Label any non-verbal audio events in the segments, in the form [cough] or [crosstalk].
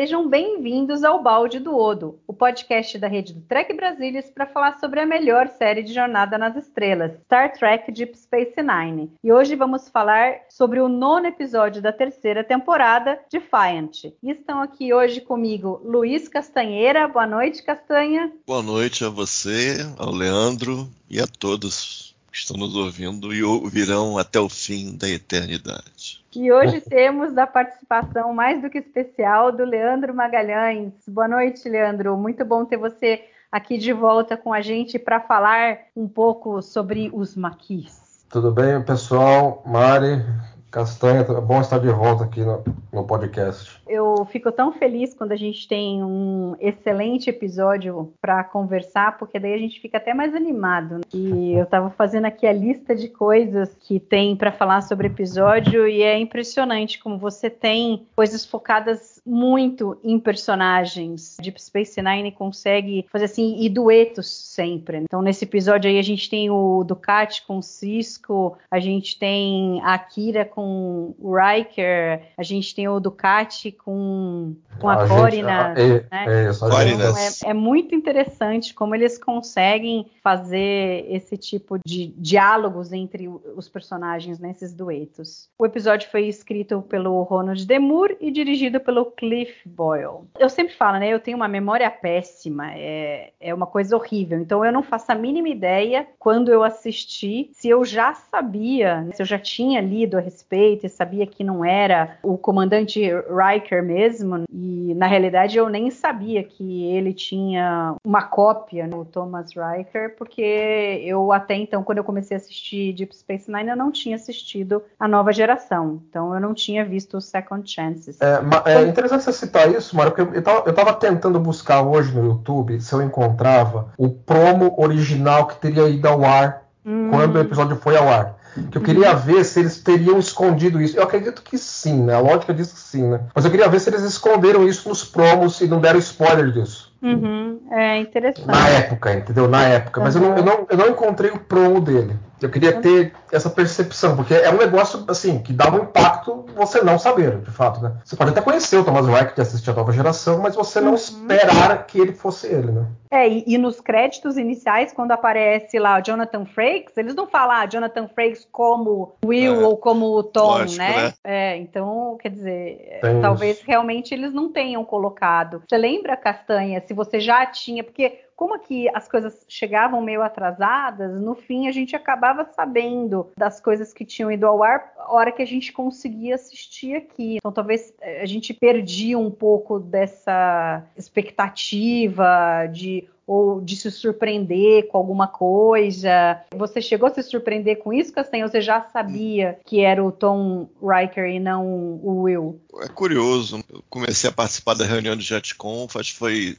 Sejam bem-vindos ao Balde do Odo, o podcast da rede do Trek Brasilis para falar sobre a melhor série de Jornada nas Estrelas, Star Trek Deep Space Nine. E hoje vamos falar sobre o nono episódio da terceira temporada, Defiant. E estão aqui hoje comigo Luiz Castanheira. Boa noite, Castanha. Boa noite a você, ao Leandro e a todos que estão nos ouvindo e ouvirão até o fim da eternidade. E hoje temos a participação mais do que especial do Leandro Magalhães. Boa noite, Leandro. Muito bom ter você aqui de volta com a gente para falar um pouco sobre os maquis. Tudo bem, pessoal? Mari, Castanha, é bom estar de volta aqui no, no, podcast. Eu fico tão feliz quando a gente tem um excelente episódio para conversar, porque daí a gente fica até mais animado. Né? E eu estava fazendo aqui a lista de coisas que tem para falar sobre episódio e é impressionante como você tem coisas focadas muito em personagens. Deep Space Nine consegue fazer assim, e duetos sempre. Então, nesse episódio aí, a gente tem o Ducati com o Cisco, a gente tem a Akira com o Riker, a gente tem o Ducati com, com a, a Corina. Gente, é, né? é, então, é, é, muito interessante como eles conseguem fazer esse tipo de diálogos entre os personagens nesses duetos. O episódio foi escrito pelo Ronald Demur e dirigido pelo Cliff Boyle. Eu sempre falo, né? Eu tenho uma memória péssima, é, é uma coisa horrível. Então eu não faço a mínima ideia quando eu assisti se eu já sabia, se eu já tinha lido a respeito e sabia que não era o comandante Mesmo. E na realidade eu nem sabia que ele tinha uma cópia no Thomas Riker, porque eu até então, quando eu comecei a assistir Deep Space Nine, eu não tinha assistido a nova geração. Então eu não tinha visto o Second Chances. É, é interessante você citar isso, Mário, porque eu tava, eu tava tentando buscar hoje no YouTube se eu encontrava o promo original que teria ido ao ar hum. quando o episódio foi ao ar. Que eu queria ver se eles teriam escondido isso. Eu acredito que sim, né? A lógica diz que sim, né? Mas eu queria ver se eles esconderam isso nos promos e não deram spoiler disso. Uhum. É interessante. Na época, entendeu? Na época. Mas eu, não, eu, não, eu não encontrei o promo dele. Eu queria ter essa percepção, porque é um negócio assim que dá um impacto você não saber, de fato, né? Você pode até conhecer o Thomas Wright de assistir a nova geração, mas você não uhum. esperar que ele fosse ele, né? É, e, e, nos créditos iniciais, quando aparece lá o Jonathan Frakes, eles não falam ah, Jonathan Frakes como Will é, ou como Tom, lógico, né? né? É, então, quer dizer, Tem talvez isso. realmente eles não tenham colocado. Você lembra, Castanha, se você já tinha, porque como aqui as coisas chegavam meio atrasadas, no fim a gente acabava sabendo das coisas que tinham ido ao ar a hora que a gente conseguia assistir aqui. Então talvez eh, a gente perdia um pouco dessa expectativa de ou de se surpreender com alguma coisa. Você chegou a se surpreender com isso, Castanho? Ou você já sabia que era o Tom Riker e não o Will? É curioso. Eu comecei a participar da reunião de JetConf, acho que foi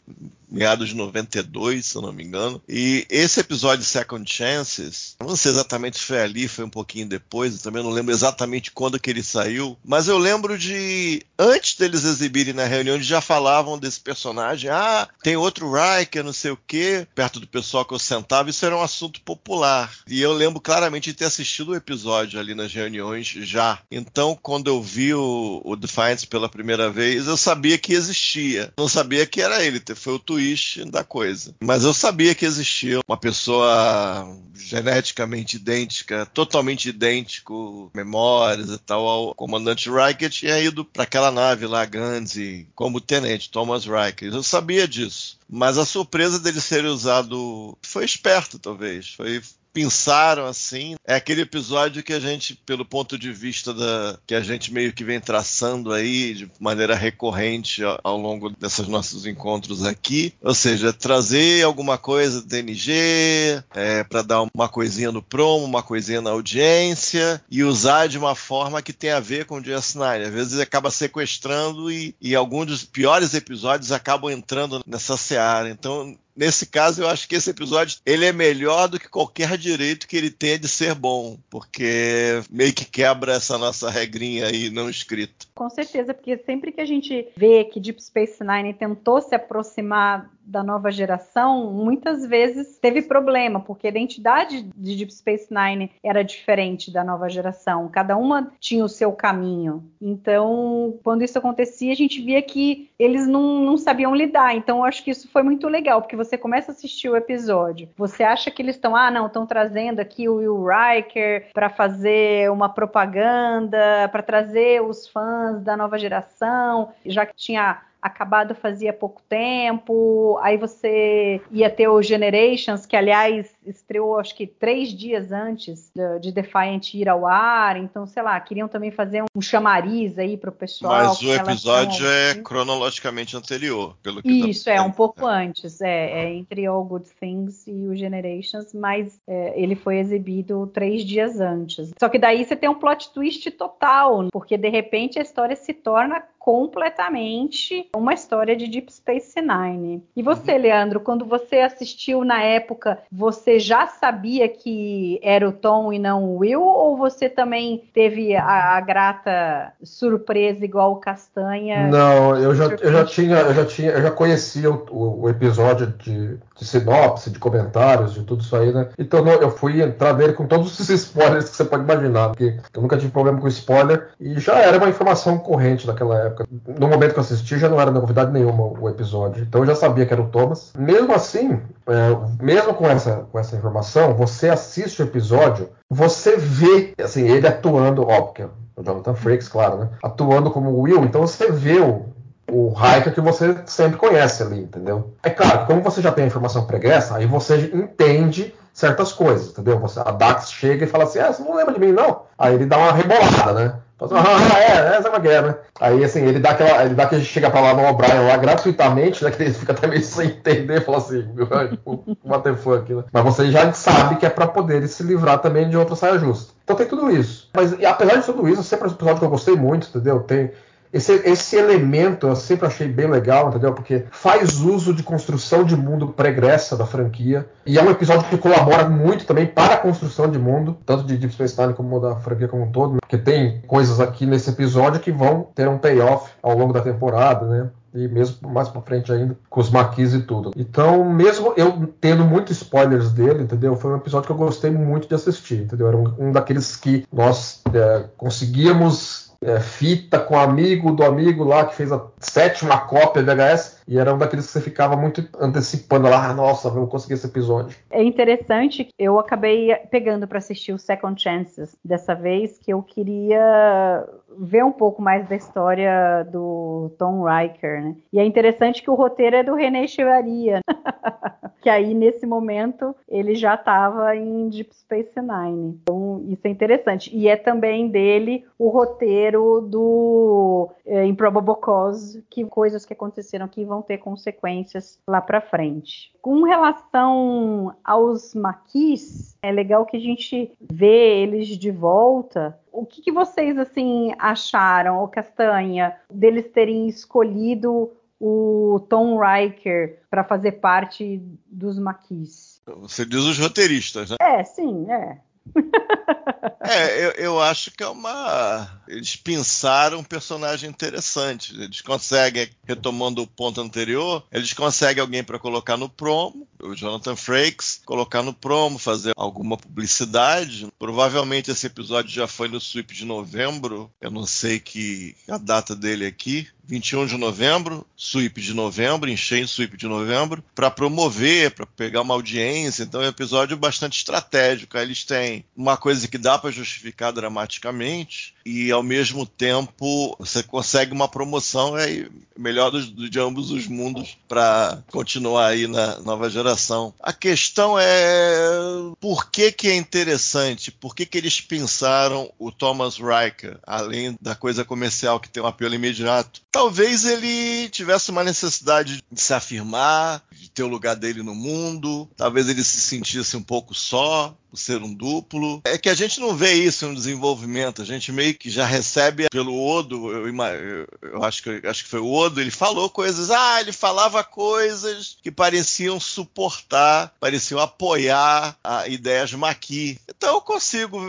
meados de 92, se eu não me engano. E esse episódio Second Chances, não sei exatamente se foi ali, foi um pouquinho depois, eu também não lembro exatamente quando que ele saiu, mas eu lembro de, antes deles exibirem na reunião, eles já falavam desse personagem. Ah, tem outro Riker, não sei o quê, perto do pessoal que eu sentava, isso era um assunto popular. E eu lembro claramente de ter assistido o episódio ali nas reuniões já. Então, quando eu vi o, o Defiance pela primeira vez, eu sabia que existia. Não sabia que era ele, foi o twist da coisa. Mas eu sabia que existia uma pessoa geneticamente idêntica, totalmente idêntico, memórias e tal, ao comandante Riker tinha ido para aquela nave lá, Gandhi, como tenente Thomas Riker. Eu sabia disso. Mas a surpresa dele ser usado foi esperto, talvez. Foi pensaram assim. É aquele episódio que a gente, pelo ponto de vista da que a gente meio que vem traçando aí de maneira recorrente ao, ao longo desses nossos encontros aqui, ou seja, trazer alguma coisa do DNG é, para dar uma coisinha no promo, uma coisinha na audiência e usar de uma forma que tem a ver com o DS9. Às vezes acaba sequestrando e, e alguns dos piores episódios acabam entrando nessa seara. Então nesse caso, eu acho que esse episódio ele é melhor do que qualquer direito que ele tenha de ser bom, porque meio que quebra essa nossa regrinha aí não escrita. Com certeza, porque sempre que a gente vê que Deep Space Nine tentou se aproximar da nova geração, muitas vezes teve problema, porque a identidade de Deep Space Nine era diferente da nova geração. Cada uma tinha o seu caminho. Então, quando isso acontecia, a gente via que eles não, não sabiam lidar. Então, eu acho que isso foi muito legal, porque você começa a assistir o episódio, você acha que eles estão, ah, não, estão trazendo aqui o Will Riker para fazer uma propaganda, para trazer os fãs da nova geração, já que tinha acabado fazia pouco tempo, aí você ia ter o Generations, que aliás estreou acho que três dias antes de, de Defiant ir ao ar, então sei lá, queriam também fazer um chamariz aí pro pessoal. Mas o episódio é cronologicamente anterior, pelo que Isso, é um pouco é. antes, é, é, entre All Good Things e o Generations, mas é, ele foi exibido três dias antes. Só que daí você tem um plot twist total, porque de repente a história se torna completamente uma história de Deep Space Nine. E você, uhum. Leandro, quando você assistiu na época, você já sabia que era o Tom e não o Will? Ou você também teve a, a grata surpresa igual o Castanha? Não, eu já, eu já tinha, eu já tinha, eu já conhecia o, o, o episódio de, de sinopse, de comentários, de tudo isso aí, né? Então eu fui entrar nele com todos os [laughs] spoilers que você pode imaginar, porque eu nunca tive problema com spoiler e já era uma informação corrente naquela época. No momento que eu assisti, já não era novidade nenhuma o episódio. Então eu já sabia que era o Thomas. Mesmo assim, é, mesmo com essa, com essa informação, você assiste o episódio, você vê assim, ele atuando, ó, porque é o Jonathan Frakes, claro, né? Atuando como Will, então você vê o, o Raika que você sempre conhece ali, entendeu? É claro, como você já tem a informação pregressa, aí você entende certas coisas, entendeu? Você, a Dax chega e fala assim, ah, você não lembra de mim, não? Aí ele dá uma rebolada, né? ah, [laughs] é, é uma guerra, né? Aí assim, ele dá aquela. Ele dá que chega pra lá no O'Brien lá gratuitamente, né? Que ele fica até meio sem entender, fala assim, [laughs] tipo, what the fuck, né? Mas você já sabe que é pra poder se livrar também de outra saia justa. Então tem tudo isso. Mas apesar de tudo isso, sempre é um episódio que eu gostei muito, entendeu? Tem esse, esse elemento eu sempre achei bem legal, entendeu? Porque faz uso de construção de mundo pregressa da franquia. E é um episódio que colabora muito também para a construção de mundo, tanto de Deep Space Nine como da franquia como um todo. Né? Porque tem coisas aqui nesse episódio que vão ter um payoff ao longo da temporada, né? e mesmo mais para frente ainda, com os maquis e tudo. Então, mesmo eu tendo muitos spoilers dele, entendeu? Foi um episódio que eu gostei muito de assistir, entendeu? Era um, um daqueles que nós é, conseguíamos é, fita com amigo do amigo lá que fez a sétima cópia VHS e era um daqueles que você ficava muito antecipando lá, ah, nossa, vamos conseguir esse episódio. É interessante, eu acabei pegando para assistir o Second Chances dessa vez, que eu queria ver um pouco mais da história do Tom Riker, né? E é interessante que o roteiro é do René Echevarria, [laughs] que aí nesse momento ele já estava em Deep Space Nine. Então isso é interessante. E é também dele o roteiro do é, Improbable Cause, que coisas que aconteceram que vão ter consequências lá para frente. Com relação aos maquis, é legal que a gente vê eles de volta. O que, que vocês assim acharam, o Castanha, deles terem escolhido o Tom Riker para fazer parte dos maquis? Você diz os roteiristas, né? É, sim, é. [laughs] é, eu, eu, acho que é uma. Eles pensaram um personagem interessante. Eles conseguem, retomando o ponto anterior, eles conseguem alguém para colocar no promo, o Jonathan Frakes, colocar no promo, fazer alguma publicidade. Provavelmente esse episódio já foi no sweep de novembro. Eu não sei que a data dele aqui, 21 de novembro, sweep de novembro, enchente sweep de novembro, para promover, para pegar uma audiência. Então é um episódio bastante estratégico. Eles têm uma coisa que dá para justificar dramaticamente e ao mesmo tempo você consegue uma promoção é melhor dos, de ambos os mundos para continuar aí na nova geração. A questão é por que que é interessante, por que que eles pensaram o Thomas Riker, além da coisa comercial que tem um apelo imediato. Talvez ele tivesse uma necessidade de se afirmar, de ter o lugar dele no mundo, talvez ele se sentisse um pouco só, por ser um duplo. É que a gente não vê isso no desenvolvimento, a gente meio que já recebe pelo Odo, eu, eu, eu acho, que, acho que foi o Odo, ele falou coisas, ah, ele falava coisas que pareciam suportar, pareciam apoiar a ideias Maqui. Então eu consigo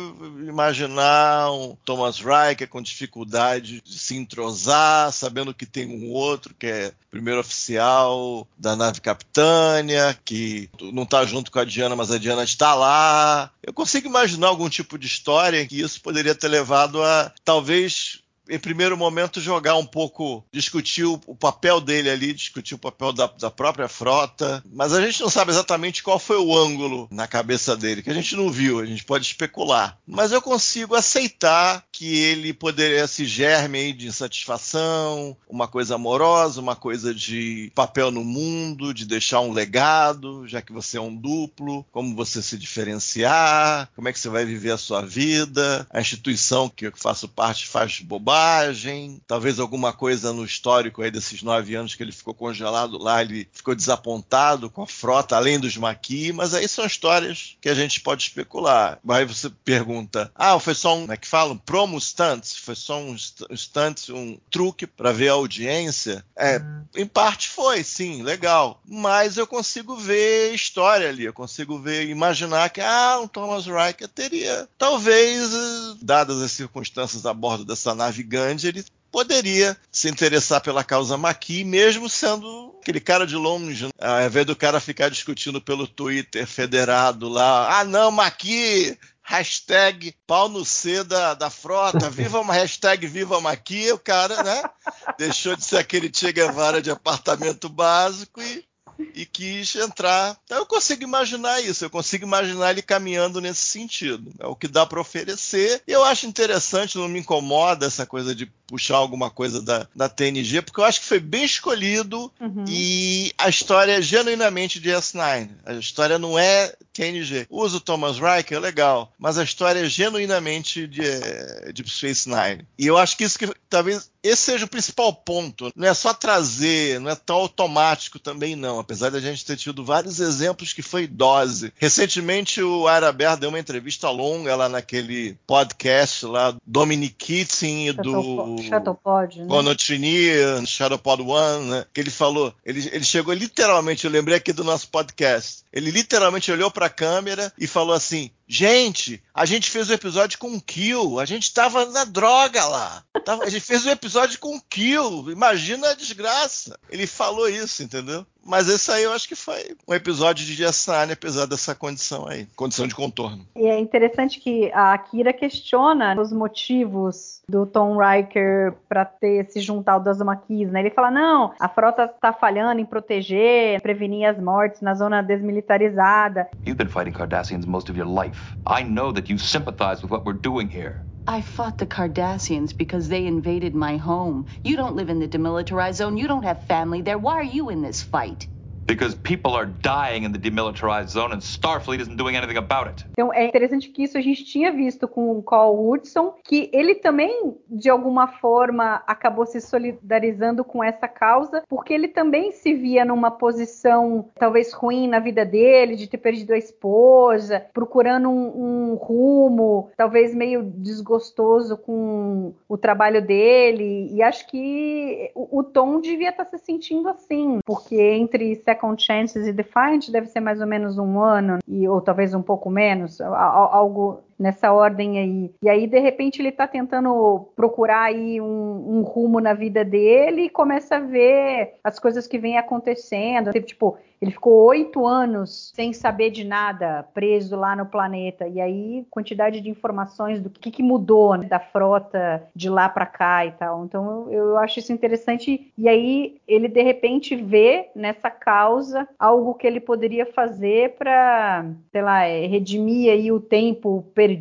imaginar um Thomas Riker com dificuldade de se entrosar, sabendo que tem um outro que é primeiro oficial da nave capitânia, que não está junto com a Diana, mas a Diana está lá. Eu consigo imaginar algum tipo de história em que isso poderia ter levado a talvez em primeiro momento, jogar um pouco, discutir o, papel dele ali, discutir o papel da, da, própria frota, mas a gente não sabe exatamente qual foi o ângulo na cabeça dele, que a gente não viu, a gente pode especular. Mas eu consigo aceitar que ele poderia se germe de insatisfação, uma coisa amorosa, uma coisa de papel no mundo, de deixar um legado, já que você é um duplo, como você se diferenciar, como é que você vai viver a sua vida, a instituição que eu faço parte faz bobagem bobagem, talvez alguma coisa no histórico aí desses nove anos que ele ficou congelado lá, ele ficou desapontado com a frota, além dos maquis, mas aí são histórias que a gente pode especular. Aí você pergunta, ah, foi só um, como é que fala? Um promo stunt, foi só um stunt, um truque para ver a audiência? É, uhum. em parte foi, sim, legal, mas eu consigo ver história ali, eu consigo ver, imaginar que, ah, um Thomas Riker teria, talvez, eh, dadas as circunstâncias a bordo dessa nave Gandhi, ele poderia se interessar pela causa Maqui, mesmo sendo aquele cara de longe, né? ao invés do cara ficar discutindo pelo Twitter federado lá, ah não, Maqui, hashtag pau no C da, da frota, viva uma hashtag viva Maqui, o cara, né, [laughs] deixou de ser aquele Che Guevara de apartamento básico e e quis entrar. Então eu consigo imaginar isso, eu consigo imaginar ele caminhando nesse sentido. É o que dá para oferecer. E eu acho interessante, não me incomoda essa coisa de puxar alguma coisa da, da TNG, porque eu acho que foi bem escolhido uhum. e a história é genuinamente de S9. A história não é TNG. Usa o Thomas Riker, legal, mas a história é genuinamente de eh, Deep Space Nine. E eu acho que isso que talvez esse seja o principal ponto. Não é só trazer, não é tão automático também não, apesar de a gente ter tido vários exemplos que foi dose. Recentemente o Araber deu uma entrevista longa lá naquele podcast lá, Dominic Keating e do Shadowpod, né? Shadowpod One, né? Que ele falou, ele, ele chegou literalmente, eu lembrei aqui do nosso podcast, ele literalmente olhou para a câmera e falou assim: Gente, a gente fez o um episódio com kill. A gente tava na droga lá. A gente fez o um episódio com kill. Imagina a desgraça. Ele falou isso, entendeu? Mas esse aí eu acho que foi um episódio de Jessane, apesar dessa condição aí, condição de contorno. E é interessante que a Akira questiona os motivos do Tom Riker para ter se juntar ao das Maquis, né? Ele fala: não, a frota está falhando em proteger, prevenir as mortes na zona desmilitarizada. You've been fighting Cardassians most of your life. I know that you sympathize with what we're doing here. I fought the Cardassians because they invaded my home. You don't live in the demilitarized zone. You don't have family there. Why are you in this fight? Because people are dying in the demilitarized zone and Starfleet isn't doing anything about it. Então é interessante que isso a gente tinha visto com o Cole Woodson, que ele também de alguma forma acabou se solidarizando com essa causa, porque ele também se via numa posição talvez ruim na vida dele, de ter perdido a esposa, procurando um, um rumo, talvez meio desgostoso com o trabalho dele. E acho que o, o Tom devia estar se sentindo assim, porque entre Second Chances e Defiant deve ser mais ou menos um ano, e, ou talvez um pouco menos, algo nessa ordem aí. E aí, de repente, ele tá tentando procurar aí um, um rumo na vida dele e começa a ver as coisas que vêm acontecendo. Tipo, ele ficou oito anos sem saber de nada, preso lá no planeta. E aí, quantidade de informações do que, que mudou né, da frota de lá para cá e tal. Então, eu, eu acho isso interessante. E aí, ele de repente vê nessa causa algo que ele poderia fazer para, sei lá, é, redimir aí o tempo perdido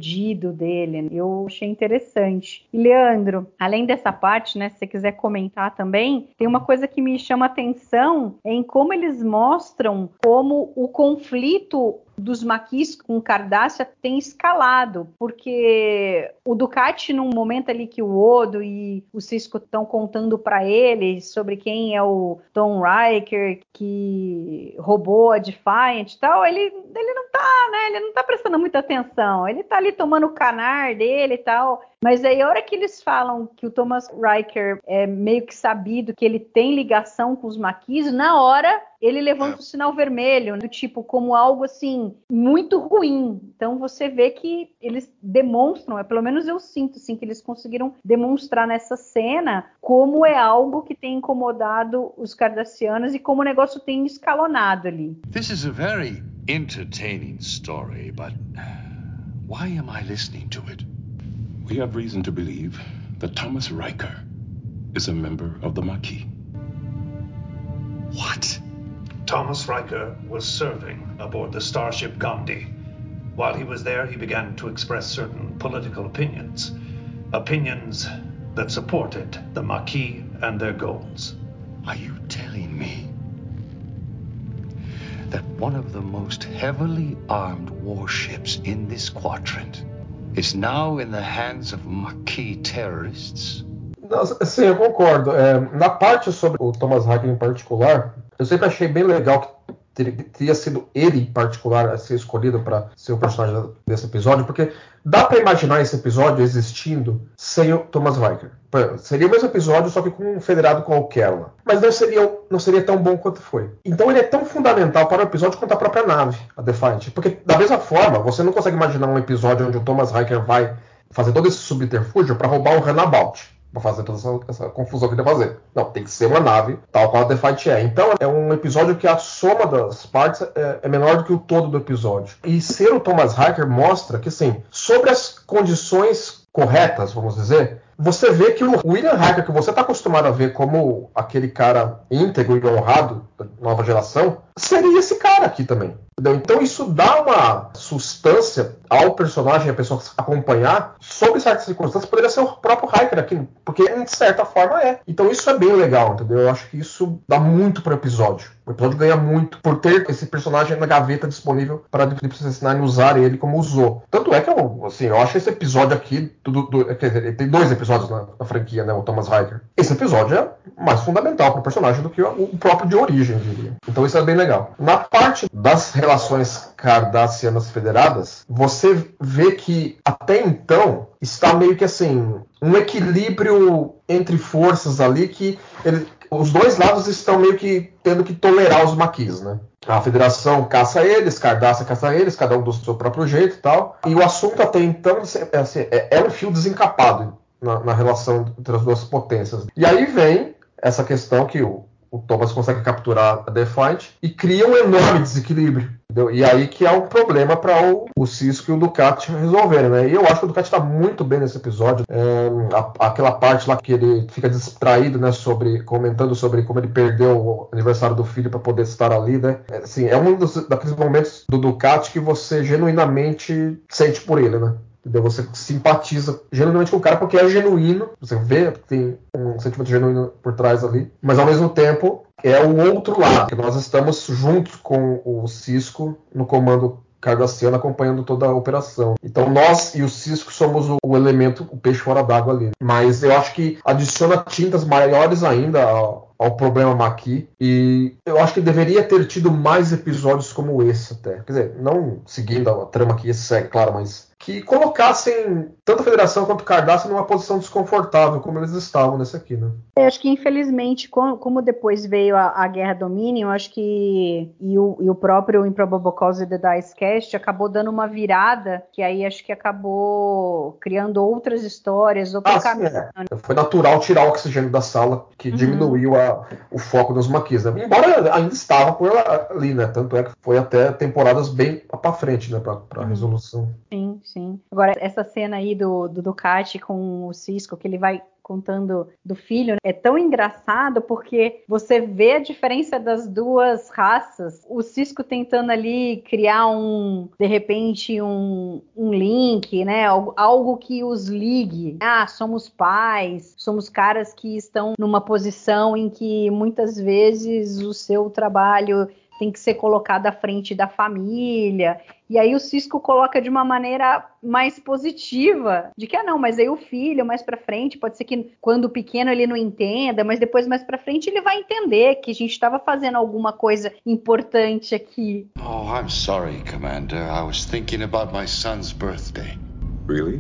dele. Eu achei interessante. E Leandro, além dessa parte, né, se você quiser comentar também, tem uma coisa que me chama atenção em como eles mostram como o conflito dos maquis com Cardassia tem escalado, porque o Ducati, num momento ali que o Odo e o Cisco estão contando para ele sobre quem é o Tom Riker que roubou a Defiant e tal, ele, ele não tá, né? Ele não tá prestando muita atenção. Ele tá ali tomando o canar dele e tal. Mas aí a hora que eles falam que o Thomas Riker é meio que sabido que ele tem ligação com os maquis, na hora ele levanta é. o sinal vermelho, do tipo como algo assim muito ruim. Então você vê que eles demonstram, é pelo menos eu sinto assim que eles conseguiram demonstrar nessa cena como é algo que tem incomodado os cardassianos e como o negócio tem escalonado ali. This is a very entertaining story, but why am I listening to it? We have reason to believe that Thomas Riker is a member of the Maquis. What? Thomas Riker was serving aboard the starship Gandhi. While he was there, he began to express certain political opinions. Opinions that supported the Maquis and their goals. Are you telling me that one of the most heavily armed warships in this quadrant is now in the hands of Maquis terrorists? Sim, eu concordo. É, na parte sobre o Thomas Hagen em particular, Eu sempre achei bem legal teria sido ele em particular a ser escolhido para ser o personagem desse episódio, porque dá para imaginar esse episódio existindo sem o Thomas Riker. Seria o mesmo episódio, só que com um federado qualquer lá. Mas não seria, não seria tão bom quanto foi. Então ele é tão fundamental para o episódio quanto a própria nave, a Defiant. Porque, da mesma forma, você não consegue imaginar um episódio onde o Thomas Riker vai fazer todo esse subterfúgio para roubar o Runabout para fazer toda essa, essa, confusão que ele vai fazer. Não, tem que ser uma nave, tal qual a The Fight é. Então é um episódio que a soma das partes é, é menor do que o todo do episódio. E ser o Thomas Hiker mostra que, assim, sobre as condições corretas, vamos dizer, você vê que o William Hacker, que você está acostumado a ver como aquele cara íntegro e honrado da nova geração, seria esse cara aqui também. Entendeu? Então isso dá uma substância ao personagem, a pessoa acompanhar, sob certas circunstâncias, poderia ser o próprio Hiker aqui, porque de certa forma é. Então isso é bem legal, entendeu? Eu acho que isso dá muito para o episódio. O episódio ganha muito por ter esse personagem na gaveta disponível para Deep Space Nine usar ele como usou. Tanto é que eu, assim, eu acho esse episódio aqui, do, do, quer dizer, tem dois episódios na, na, franquia, né, o Thomas Hiker. Esse episódio é mais fundamental para o personagem do que o, o próprio de origem, diria. Então isso é bem legal. Na parte das relações cardassianas federadas, você vê que até então está meio que assim um equilíbrio entre forças ali que ele, os dois lados estão meio que tendo que tolerar os maquis, né? A federação caça eles, Cardassia caça eles, cada um do seu próprio jeito e tal. E o assunto até então é, assim, é, é um fio desencapado na, na relação entre as duas potências. E aí vem essa questão que o, o Thomas consegue capturar a Defiant e cria um enorme desequilíbrio. Entendeu? E aí que é um problema para o, o, Cisco e o Ducati resolverem, né? E eu acho que o Ducati está muito bem nesse episódio. É, a, aquela parte lá que ele fica distraído, né? Sobre comentando sobre como ele perdeu o aniversário do filho para poder estar ali, né? É, assim, é um dos, daqueles momentos do Ducati que você genuinamente sente por ele, né? Entendeu? Você simpatiza genuinamente com o cara porque é genuíno. Você vê que tem um sentimento genuíno por trás ali. Mas ao mesmo tempo é o outro lado. Que nós estamos juntos com o Cisco no comando Cardassiano acompanhando toda a operação. Então nós e o Cisco somos o, o elemento, o peixe fora d'água ali. Mas eu acho que adiciona tintas maiores ainda ao, ao problema Maqui e eu acho que deveria ter tido mais episódios como esse até. Quer dizer, não seguindo a trama que esse segue, claro, mas que colocassem tanto a Federação quanto o Cardassian numa posição desconfortável, como eles estavam nesse aqui, né? Eu acho que, infelizmente, como depois veio a, a Guerra Dominion, acho que e o, e o próprio Improbable Cause The Dice Cast acabou dando uma virada, que aí acho que acabou criando outras histórias, outro ah, caminho. Sim, é. Foi natural tirar o oxigênio da sala, que uhum. diminuiu a, o foco dos maquis, né? Embora ainda estava por ali, né? Tanto é que foi até temporadas bem para frente, né? Para uhum. resolução. Sim, sim. Agora, essa cena aí do, do Ducati com o Cisco, que ele vai contando do filho, é tão engraçado porque você vê a diferença das duas raças. O Cisco tentando ali criar um, de repente, um, um link, né? Algo, algo que os ligue. Ah, somos pais, somos caras que estão numa posição em que muitas vezes o seu trabalho tem que ser colocado à frente da família. E aí o Cisco coloca de uma maneira mais positiva, de que ah não, mas aí o filho mais para frente, pode ser que quando pequeno ele não entenda, mas depois mais para frente ele vai entender que a gente estava fazendo alguma coisa importante aqui. Oh, I'm sorry, Commander. I was thinking about my son's birthday. Really?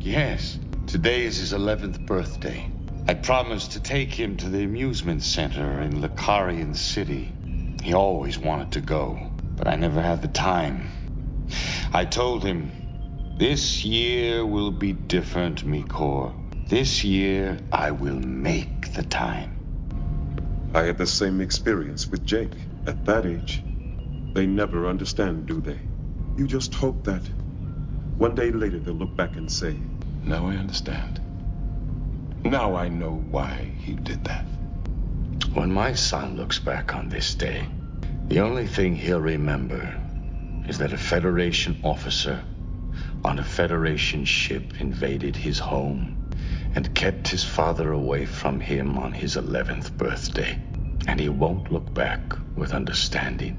Yes. Today is his 11th birthday. I promised to take him to the amusement center in Lacarian City. He always wanted to go, but I never had the time. I told him, This year will be different, Mikor. This year I will make the time. I had the same experience with Jake. At that age, they never understand, do they? You just hope that one day later they'll look back and say, Now I understand. Now I know why he did that. When my son looks back on this day, the only thing he'll remember is that a Federation officer on a Federation ship invaded his home and kept his father away from him on his 11th birthday. And he won't look back with understanding.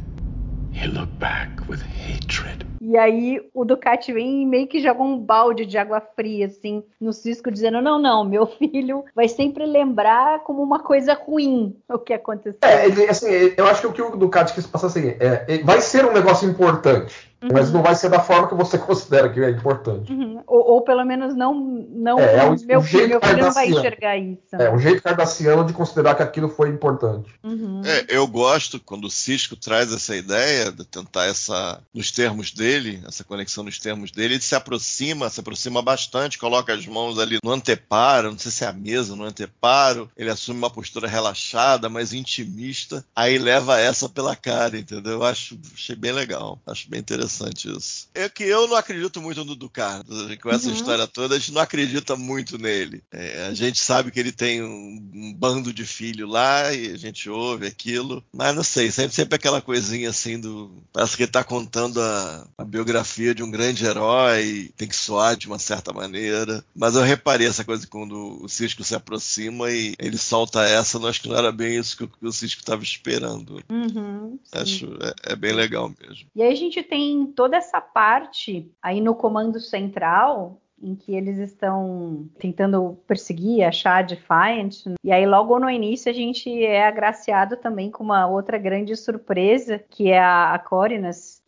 He'll look back with hatred. E aí o Ducati vem e meio que joga um balde de água fria, assim, no Cisco, dizendo: não, não, meu [laughs] filho vai sempre lembrar como uma coisa ruim o que aconteceu. É, assim, eu acho que o que o Ducati quis passar assim, é, vai ser um negócio importante. Uhum. Mas não vai ser da forma que você [laughs] considera que é importante. Uhum. Ou, ou, pelo menos não, não é, é o, meu, o jeito meu filho não vai enxergar isso. É, o jeito cardassiano de considerar que aquilo foi importante. Uhum. É, eu gosto quando o Cisco traz essa ideia de tentar essa, nos termos dele, essa conexão nos termos dele, ele se aproxima, se aproxima bastante, coloca as mãos ali no anteparo, não sei se é a mesa, no anteparo, ele assume uma postura relaxada, mais intimista, aí leva essa pela cara, entendeu? Eu acho, achei bem legal, acho bem interessante interessante isso. É que eu não acredito muito no Ducar. Com essa uhum. história toda, a gente não acredita muito nele. É, a gente sabe que ele tem um, um, bando de filho lá e a gente ouve aquilo. Mas não sei, sempre, sempre aquela coisinha assim do. Parece que ele tá contando a, a biografia de um grande herói, tem que soar de uma certa maneira. Mas eu reparei essa coisa quando o Cisco se aproxima e ele solta essa, eu acho que não era bem isso que o, que o Cisco estava esperando. Uhum, acho é, é bem legal mesmo. E aí a gente tem toda essa parte aí no comando central em que eles estão tentando perseguir, achar Defiant. E aí, logo no início, a gente é agraciado também com uma outra grande surpresa, que é a, a Corinas,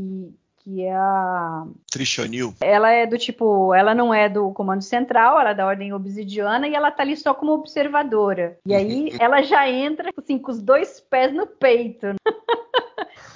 que é a. Trishonil. Ela é do tipo, ela não é do comando central, ela é da ordem obsidiana e ela tá ali só como observadora. E aí [laughs] ela já entra assim, com os dois pés no peito. [laughs]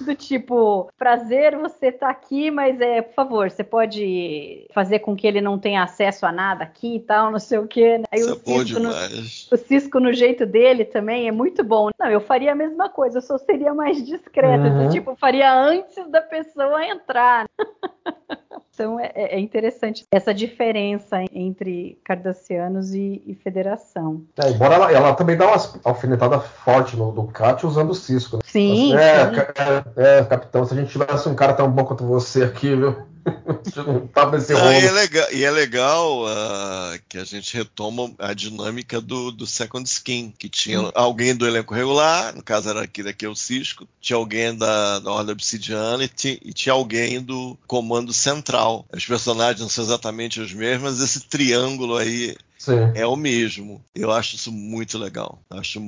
do tipo, prazer você tá aqui, mas é, por favor, você pode fazer com que ele não tenha acesso a nada aqui e tal, não sei o quê. Né? Aí Isso o, é Cisco no, o Cisco no jeito dele também é muito bom. Não, eu faria a mesma coisa, eu só seria mais discreta, uhum. do tipo, faria antes da pessoa entrar. [laughs] Então é, é, interessante essa diferença entre cardassianos e, e federação. É, embora ela, ela, também dá uma alfinetada forte no Ducati usando o Cisco. Né? Sim, é, sim. É, é, capitão, se a gente tivesse um cara tão bom quanto você aqui, viu? Tava nesse Não, e é legal, e é legal uh, que a gente retoma a dinâmica do, do Second Skin, que tinha hum. alguém do elenco regular, no caso era aqui daqui é o Cisco, tinha alguém da, da Ordem Obsidiana e, tinha, e tinha alguém do Comando Central. Os personagens não são exatamente os mesmos, mas esse triângulo aí Sim. é o mesmo. Eu acho isso muito legal. Acho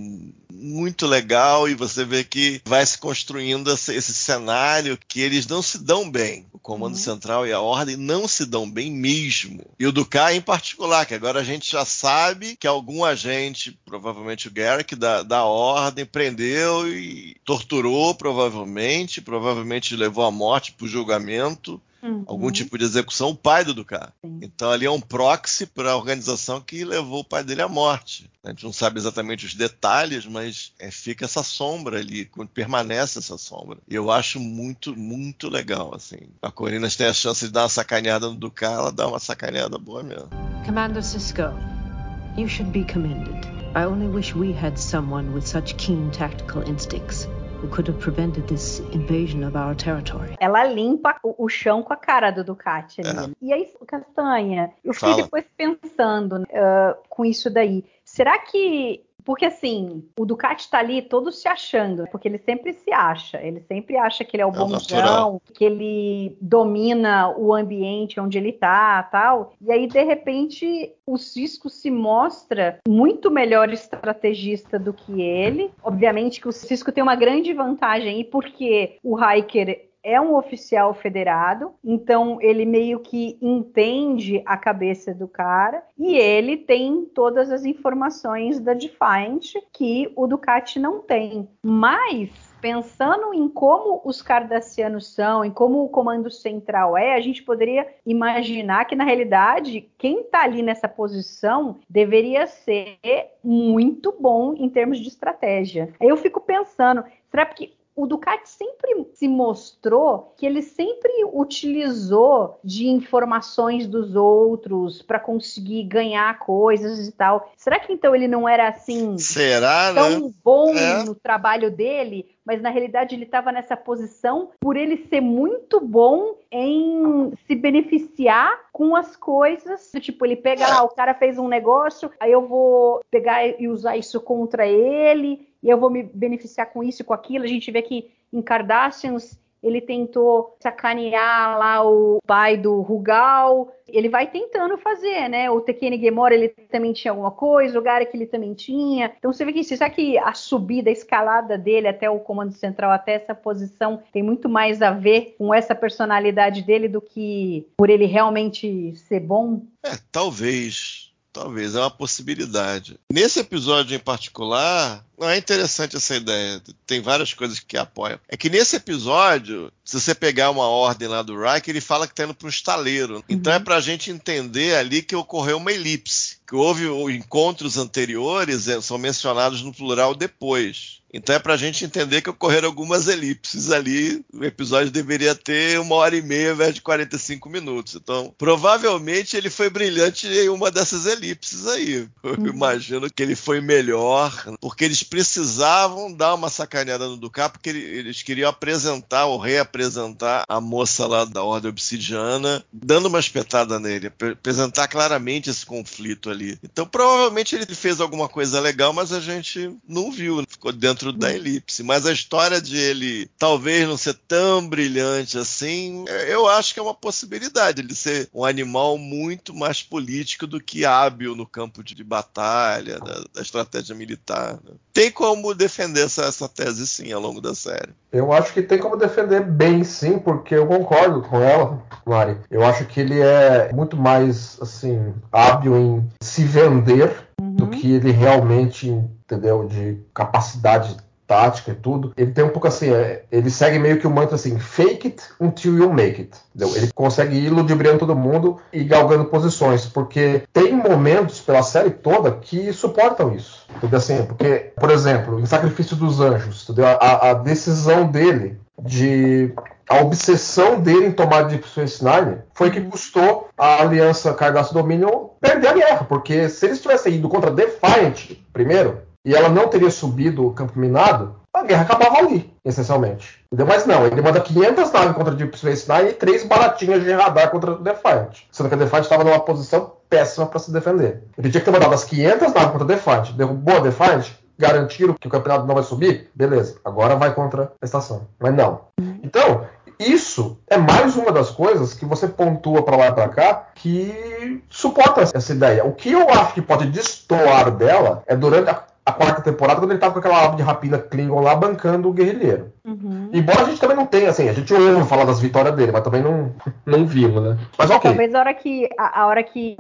muito legal e você vê que vai se construindo esse, esse cenário que eles não se dão bem. O Comando Uhum. Central e a Ordem não se dão bem mesmo. E o Dukai em particular, que agora a gente já sabe que algum agente, provavelmente o Garrick, da, da Ordem, prendeu e torturou, provavelmente, provavelmente levou à morte por julgamento Uhum. algum tipo de execução, o pai do Ducar. Sim. Então ali é um proxy para a organização que levou o pai dele à morte. A gente não sabe exatamente os detalhes, mas é, fica essa sombra ali, permanece essa sombra. E eu acho muito, muito legal. Assim. A Corinas tem a chance de dar uma sacaneada no Ducar, ela dá uma sacaneada boa mesmo. Commander Cisco, you should be commended. I only wish we had someone with such keen tactical instincts who could have prevented this invasion of our territory. Ela limpa o, o chão com a cara do Ducati ali. E aí, Castanha, eu fiquei Fala. depois pensando ah, com isso daí. Será que. Porque assim, o Ducati tá ali todo se achando, porque ele sempre se acha, ele sempre acha que ele é o É bonzão, que ele domina o ambiente onde ele tá, tal. E aí, de repente, o Cisco se mostra muito melhor estrategista do que ele. Obviamente que o Cisco tem uma grande vantagem, e porque o Hiker é um oficial federado, então ele meio que entende a cabeça do cara e ele tem todas as informações da Defiant que o Ducati não tem. Mas pensando em como os cardassianos são, em como o comando central é, a gente poderia imaginar que na realidade quem está ali nessa posição deveria ser muito bom em termos de estratégia. Eu fico pensando, será que o Ducati sempre se mostrou que ele sempre utilizou de informações dos outros para conseguir ganhar coisas e tal. Será que então ele não era assim Será, né? tão bom É. no trabalho dele, mas na realidade ele estava nessa posição por ele ser muito bom em se beneficiar com as coisas. Tipo, ele pega lá, o cara fez um negócio, aí eu vou pegar e usar isso contra ele, e eu vou me beneficiar com isso e com aquilo. A gente vê que em Kardashians ele tentou sacanear lá o pai do Rugal. Ele vai tentando fazer, né? O Tekene Gemora, ele também tinha alguma coisa, o Garek ele também tinha. Então você vê que será que a subida, a escalada dele até o comando central, até essa posição, tem muito mais a ver com essa personalidade dele do que por ele realmente ser bom? É, talvez. Talvez, é uma possibilidade. Nesse episódio em particular, não é interessante essa ideia. Tem várias coisas que apoiam. É que nesse episódio, se você pegar uma ordem lá do Reich, ele fala que tá indo para um estaleiro. Então é pra gente entender ali que ocorreu uma elipse. Que houve encontros anteriores, eh, são mencionados no plural depois. Então é pra gente entender que ocorreram algumas elipses ali. O episódio deveria ter uma hora e meia ao invés de 45 minutos. Então, provavelmente ele foi brilhante em uma dessas elipses aí. Eu imagino que ele foi melhor, porque eles precisavam dar uma sacaneada no Ducat, porque ele- eles queriam apresentar ou reapresentar a moça lá da Ordem Obsidiana, dando uma espetada nele, ap- apresentar claramente esse conflito ali. Então, provavelmente ele fez alguma coisa legal, mas a gente não viu, ficou dentro da elipse. Mas a história de ele talvez não ser tão brilhante assim, é, eu acho que é uma possibilidade ele ser um animal muito mais político do que hábil no campo de batalha, da, da estratégia militar. né? Tem como defender essa, essa tese sim ao longo da série. Eu acho que tem como defender bem, sim, porque eu concordo com ela, Mari. Eu acho que ele é muito mais, assim, hábil em se vender do que ele realmente, entendeu, de capacidade tática e tudo. Ele tem um pouco assim, é, ele segue meio que o mantra assim, fake it until you make it. Entendeu? Ele consegue ir ludibriando todo mundo e galgando posições, porque tem momentos pela série toda que suportam isso. Entendeu? Assim, porque, por exemplo, em Sacrifício dos Anjos, entendeu? A, a decisão dele de a obsessão dele em tomar Deep Space Nine foi que custou a aliança Cardassian Dominion perder a guerra, porque se eles tivessem ido contra Defiant primeiro, e ela não teria subido o campo minado, a guerra acabava ali, essencialmente. Entendeu? Mas não, ele manda 500 naves contra Deep Space Nine e três baratinhas de radar contra o Defiant, sendo que a Defiant estava numa posição péssima para se defender. Ele tinha que ter mandado as 500 naves contra o Defiant, derrubou a Defiant, garantiram que o campeonato não vai subir, beleza, agora vai contra a estação. Mas não. Então, isso é mais uma das coisas que você pontua para lá e para cá que suporta essa ideia. O que eu acho que pode destoar dela é durante a, a quarta temporada, quando ele tava com aquela aba de rapina Klingon lá bancando o guerrilheiro. Uhum. Embora a gente também não tenha, assim, a gente ouve falar das vitórias dele, mas também não, [laughs] não vimos, né? Mas ok. Talvez a hora que a, a hora que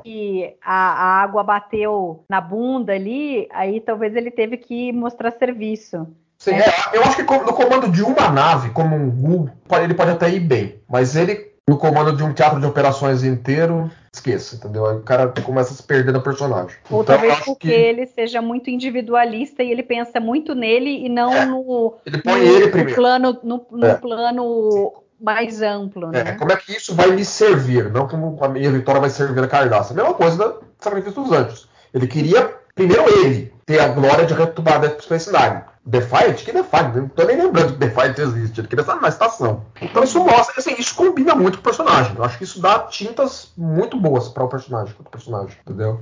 a, a água bateu na bunda ali, aí talvez ele teve que mostrar serviço. Sim, é, eu acho que no comando de uma nave, como um Gu, ele pode até ir bem. Mas ele, no comando de um teatro de operações inteiro, esqueça, entendeu? Aí o cara começa a se perder no personagem. Ou Então, talvez acho porque que ele seja muito individualista e ele pensa muito nele e não É, no, ele põe no- ele primeiro. plano, no, no É. plano mais amplo, É, né? como é que isso vai me servir? Não como a minha vitória vai servir a Cardaça. A mesma coisa do Sacrifício dos Anjos. Ele queria, primeiro ele, ter a glória de retomar Deep Space Nine. Defiant? Que Defiant? Não tô nem lembrando que Defiant existe. Ele queria estar na estação. Então isso mostra, assim, isso combina muito com o personagem. Eu acho que isso dá tintas muito boas para o personagem, pro personagem, entendeu?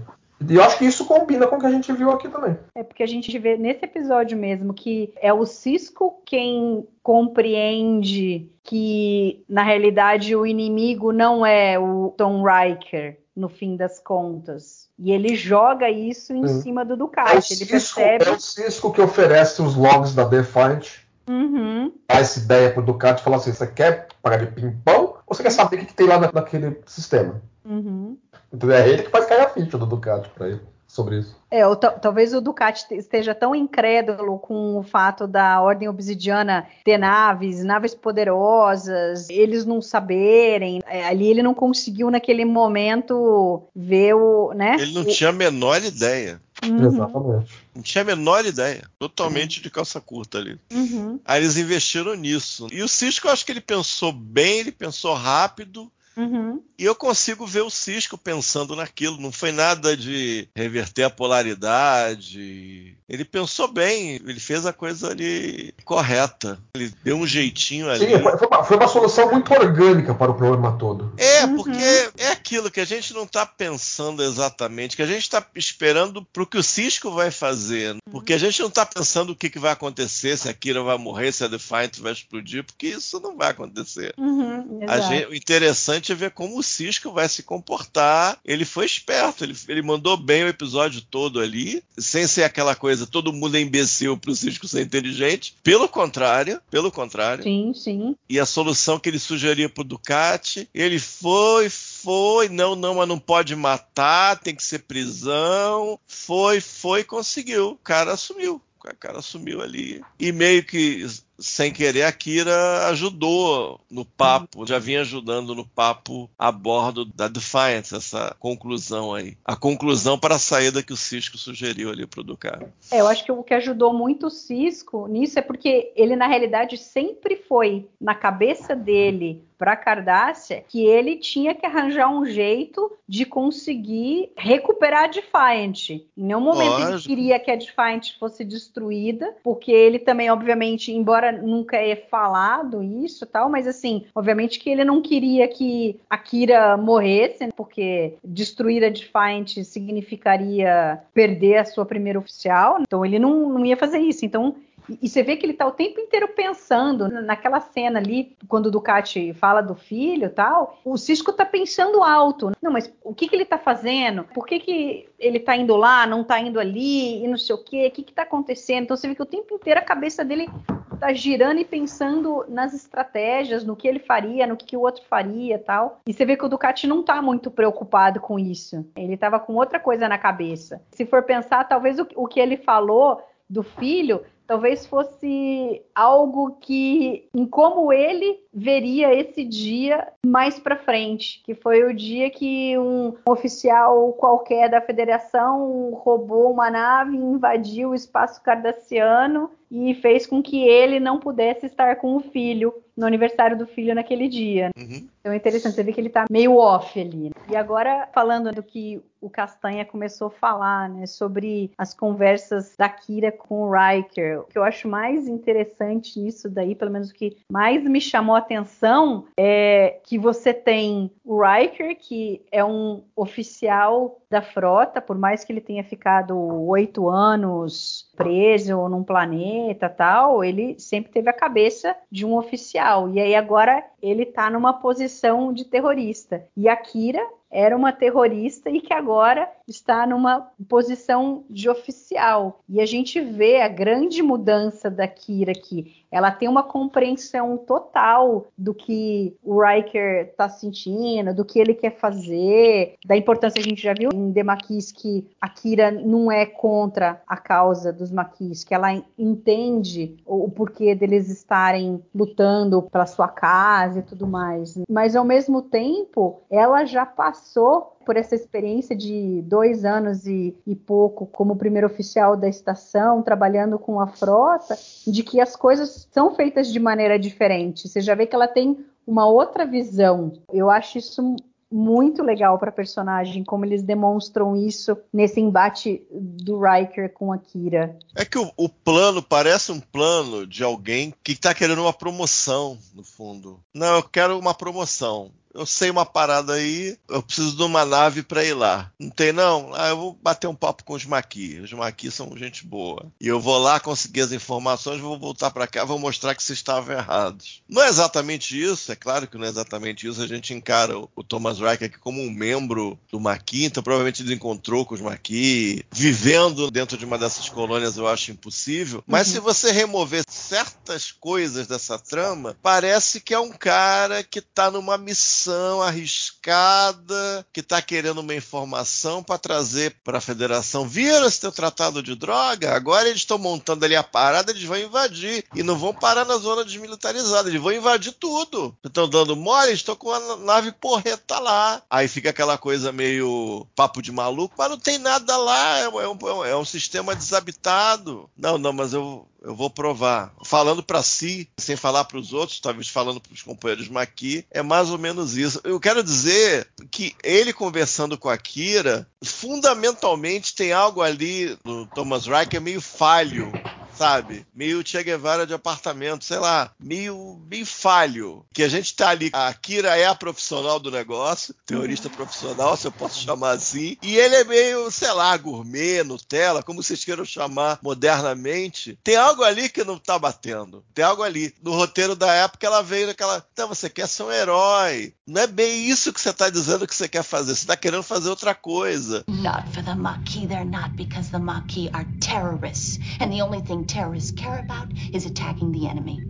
E eu acho que isso combina com o que a gente viu aqui também. É porque a gente vê nesse episódio mesmo que é o Cisco quem compreende que na realidade o inimigo não é o Tom Riker no fim das contas. E ele joga isso em Sim. cima do É Ducati. Ele Cisco, percebe. é o Cisco que oferece os logs da Defiant Uhum. dá essa ideia pro Ducati e fala assim: você quer pagar de pimpão ou você quer saber o que, que tem lá na- naquele sistema? Uhum. Entendeu? É ele que faz cair a ficha do Ducati pra ele sobre isso. É, ou ta- talvez o Ducati te- esteja tão incrédulo com o fato da Ordem Obsidiana ter naves, naves poderosas, eles não saberem. é, ali ele não conseguiu naquele momento ver o, né? Ele não tinha a menor ideia. Uhum, Exatamente. Não tinha a menor ideia. Totalmente de calça curta ali. uhum, Aí eles investiram nisso. E o Cisco, eu acho que ele pensou bem, ele pensou rápido. Uhum. E eu consigo ver o Cisco pensando naquilo. Não foi nada de reverter a polaridade. Ele pensou bem, ele fez a coisa ali correta. Ele deu um jeitinho ali. Sim, foi, uma, foi uma solução muito orgânica para o problema todo. É, Uhum. porque é aquilo que a gente não tá pensando exatamente, que a gente tá esperando pro que o Cisco vai fazer. Porque a gente não tá pensando o que, que vai acontecer, se a Kira vai morrer, se a Defiant vai explodir, porque isso não vai acontecer. Uhum, gente- o interessante é ver como o Cisco vai se comportar. Ele foi esperto, ele, ele mandou bem o episódio todo ali, sem ser aquela coisa, todo mundo é imbecil pro Cisco ser inteligente. Pelo contrário, pelo contrário. Sim, sim. E a solução que ele sugeria pro Ducati, ele foi, foi, não, não, mas não pode matar, tem que ser prisão. Foi, foi, conseguiu. O cara assumiu. O cara assumiu ali. E meio que sem querer, a Kira ajudou no papo, já vinha ajudando no papo a bordo da Defiance, essa conclusão aí. A conclusão para a saída que o Cisco sugeriu ali pro Ducati. É, eu acho que o que ajudou muito o Cisco nisso é porque ele, na realidade, sempre foi na cabeça dele para Cardácia que ele tinha que arranjar um jeito de conseguir recuperar a Defiant. Em nenhum momento ele Lógico. queria que a Defiant fosse destruída, porque ele também, obviamente, embora nunca é falado isso tal, mas assim, obviamente que ele não queria que a Kira morresse, porque destruir a Defiant significaria perder a sua primeira oficial, então ele não, não ia fazer isso. Então, e você vê que ele tá o tempo inteiro pensando naquela cena ali, quando o Ducati fala do filho e tal, o Cisco tá pensando alto. Não, mas o que que ele tá fazendo? Por que que ele tá indo lá, não tá indo ali, e não sei o quê? O que que tá acontecendo? Então você vê que o tempo inteiro a cabeça dele tá girando e pensando nas estratégias, no que ele faria, no que, que o outro faria tal. E você vê que o Ducati não tá muito preocupado com isso. Ele tava com outra coisa na cabeça. Se for pensar, talvez o, o que ele falou do filho talvez fosse algo que em como ele veria esse dia mais para frente, que foi o dia que um oficial qualquer da federação roubou uma nave, invadiu o espaço cardassiano e fez com que ele não pudesse estar com o filho no aniversário do filho naquele dia. Uhum. Então é interessante, você vê que ele tá meio off ali. E agora, falando do que o Castanha começou a falar, né, sobre as conversas da Kira com o Riker. O que eu acho mais interessante nisso daí, pelo menos o que mais me chamou a atenção, é que você tem o Riker, que é um oficial da frota, por mais que ele tenha ficado oito anos preso num planeta planeta tal, ele sempre teve a cabeça de um oficial. E aí agora ele tá numa posição de terrorista. E a Kira era uma terrorista e que agora está numa posição de oficial. E a gente vê a grande mudança da Kira aqui. Ela tem uma compreensão total do que o Riker está sentindo, do que ele quer fazer, da importância a gente já viu em The Maquis que a Kira não é contra a causa dos Maquis, que ela entende o, o porquê deles estarem lutando pela sua casa e tudo mais. Mas ao mesmo tempo, ela já passou por essa experiência de dois anos e, e, pouco como primeiro oficial da estação, trabalhando com a frota, de que as coisas são feitas de maneira diferente. Você já vê que ela tem uma outra visão. Eu acho isso muito legal para personagem, como eles demonstram isso nesse embate do Riker com a Kira. É que o, o plano parece um plano de alguém que está querendo uma promoção, no fundo. Não, eu quero uma promoção eu sei uma parada aí, eu preciso de uma nave para ir lá. Não tem não? Ah, eu vou bater um papo com os Maqui. Os Maqui são gente boa. E eu vou lá conseguir as informações, vou voltar para cá, vou mostrar que vocês estavam errados. Não é exatamente isso, é claro que não é exatamente isso. A gente encara o, Thomas Reich aqui como um membro do Maqui, então provavelmente ele encontrou com os Maqui. Vivendo dentro de uma dessas colônias eu acho impossível. Mas uhum. se você remover certas coisas dessa trama, parece que é um cara que está numa missão missão arriscada que está querendo uma informação para trazer para a federação. Viram esse teu tratado de droga? Agora eles estão montando ali a parada, eles vão invadir. E não vão parar na zona desmilitarizada, eles vão invadir tudo. Estão dando mole, estão com a nave porreta lá. Aí fica aquela coisa meio papo de maluco, mas não tem nada lá, é um, é um sistema desabitado. Não, não, mas eu, eu vou provar. Falando para si, sem falar para os outros, talvez falando para os companheiros Maqui, é mais ou menos isso. Eu quero dizer que ele conversando com a Kira, fundamentalmente tem algo ali no Thomas Reich que é meio falho sabe? Meio Che Guevara de apartamento, sei lá, meio, meio falho. Que a gente tá ali, a Kira é a profissional do negócio, terrorista profissional, se eu posso chamar assim, e ele é meio, sei lá, gourmet, Nutella, como vocês queiram chamar modernamente. Tem algo ali que não tá batendo. Tem algo ali. No roteiro da época ela veio naquela, então você quer ser um herói. Não é bem isso que você tá dizendo que você quer fazer, você tá querendo fazer outra coisa. Not for the Maquis, they're not because the Maquis are terrorists. And the only thing terrorists care about is attacking the enemy.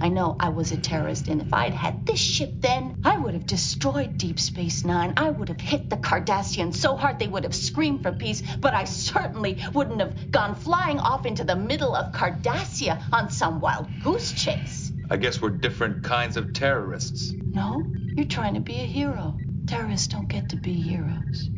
I know I was a terrorist, and if I'd had this ship then, I would have destroyed Deep Space Nine. I would have hit the Cardassians so hard they would have screamed for peace, but I certainly wouldn't have gone flying off into the middle of Cardassia on some wild goose chase. I guess we're different kinds of terrorists. No, you're trying to be a hero. Terrorists don't get to be heroes.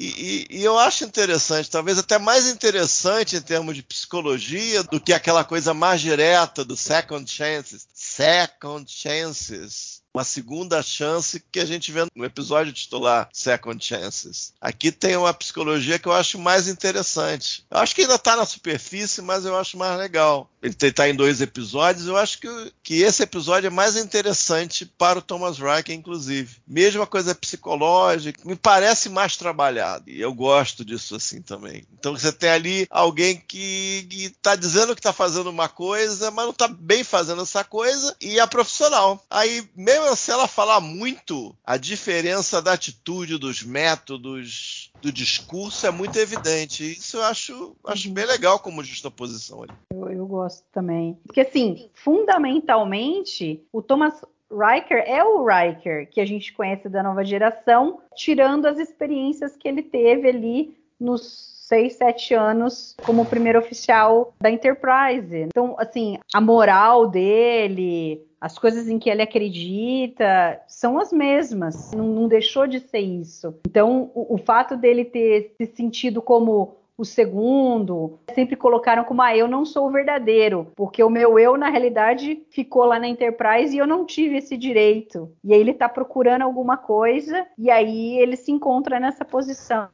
E, e, e, eu acho interessante, talvez até mais interessante em termos de psicologia do que aquela coisa mais direta do second chances. Second chances uma segunda chance que a gente vê no episódio titular Second Chances. Aqui tem uma psicologia que eu acho mais interessante. Eu acho que ainda está na superfície, mas eu acho mais legal. Ele está em dois episódios, eu acho que, que esse episódio é mais interessante para o Thomas Reich, inclusive. Mesma coisa psicológica, me parece mais trabalhado. E eu gosto disso assim também. Então você tem ali alguém que está dizendo que está fazendo uma coisa, mas não está bem fazendo essa coisa, e é profissional. Aí, mesmo mesmo se ela falar muito, a diferença da atitude, dos métodos, do discurso é muito evidente. Isso eu acho, acho bem legal como justaposição ali. Eu, eu gosto também. Porque, assim, fundamentalmente, o Thomas Riker é o Riker que a gente conhece da nova geração, tirando as experiências que ele teve ali nos seis, sete anos como primeiro oficial da Enterprise. Então, assim, a moral dele, as coisas em que ele acredita são as mesmas, não, não deixou de ser isso. Então, o, o, fato dele ter se sentido como o segundo, sempre colocaram como, ah, eu não sou o verdadeiro, porque o meu eu, na realidade, ficou lá na Enterprise e eu não tive esse direito. E aí ele tá procurando alguma coisa, e aí ele se encontra nessa posição.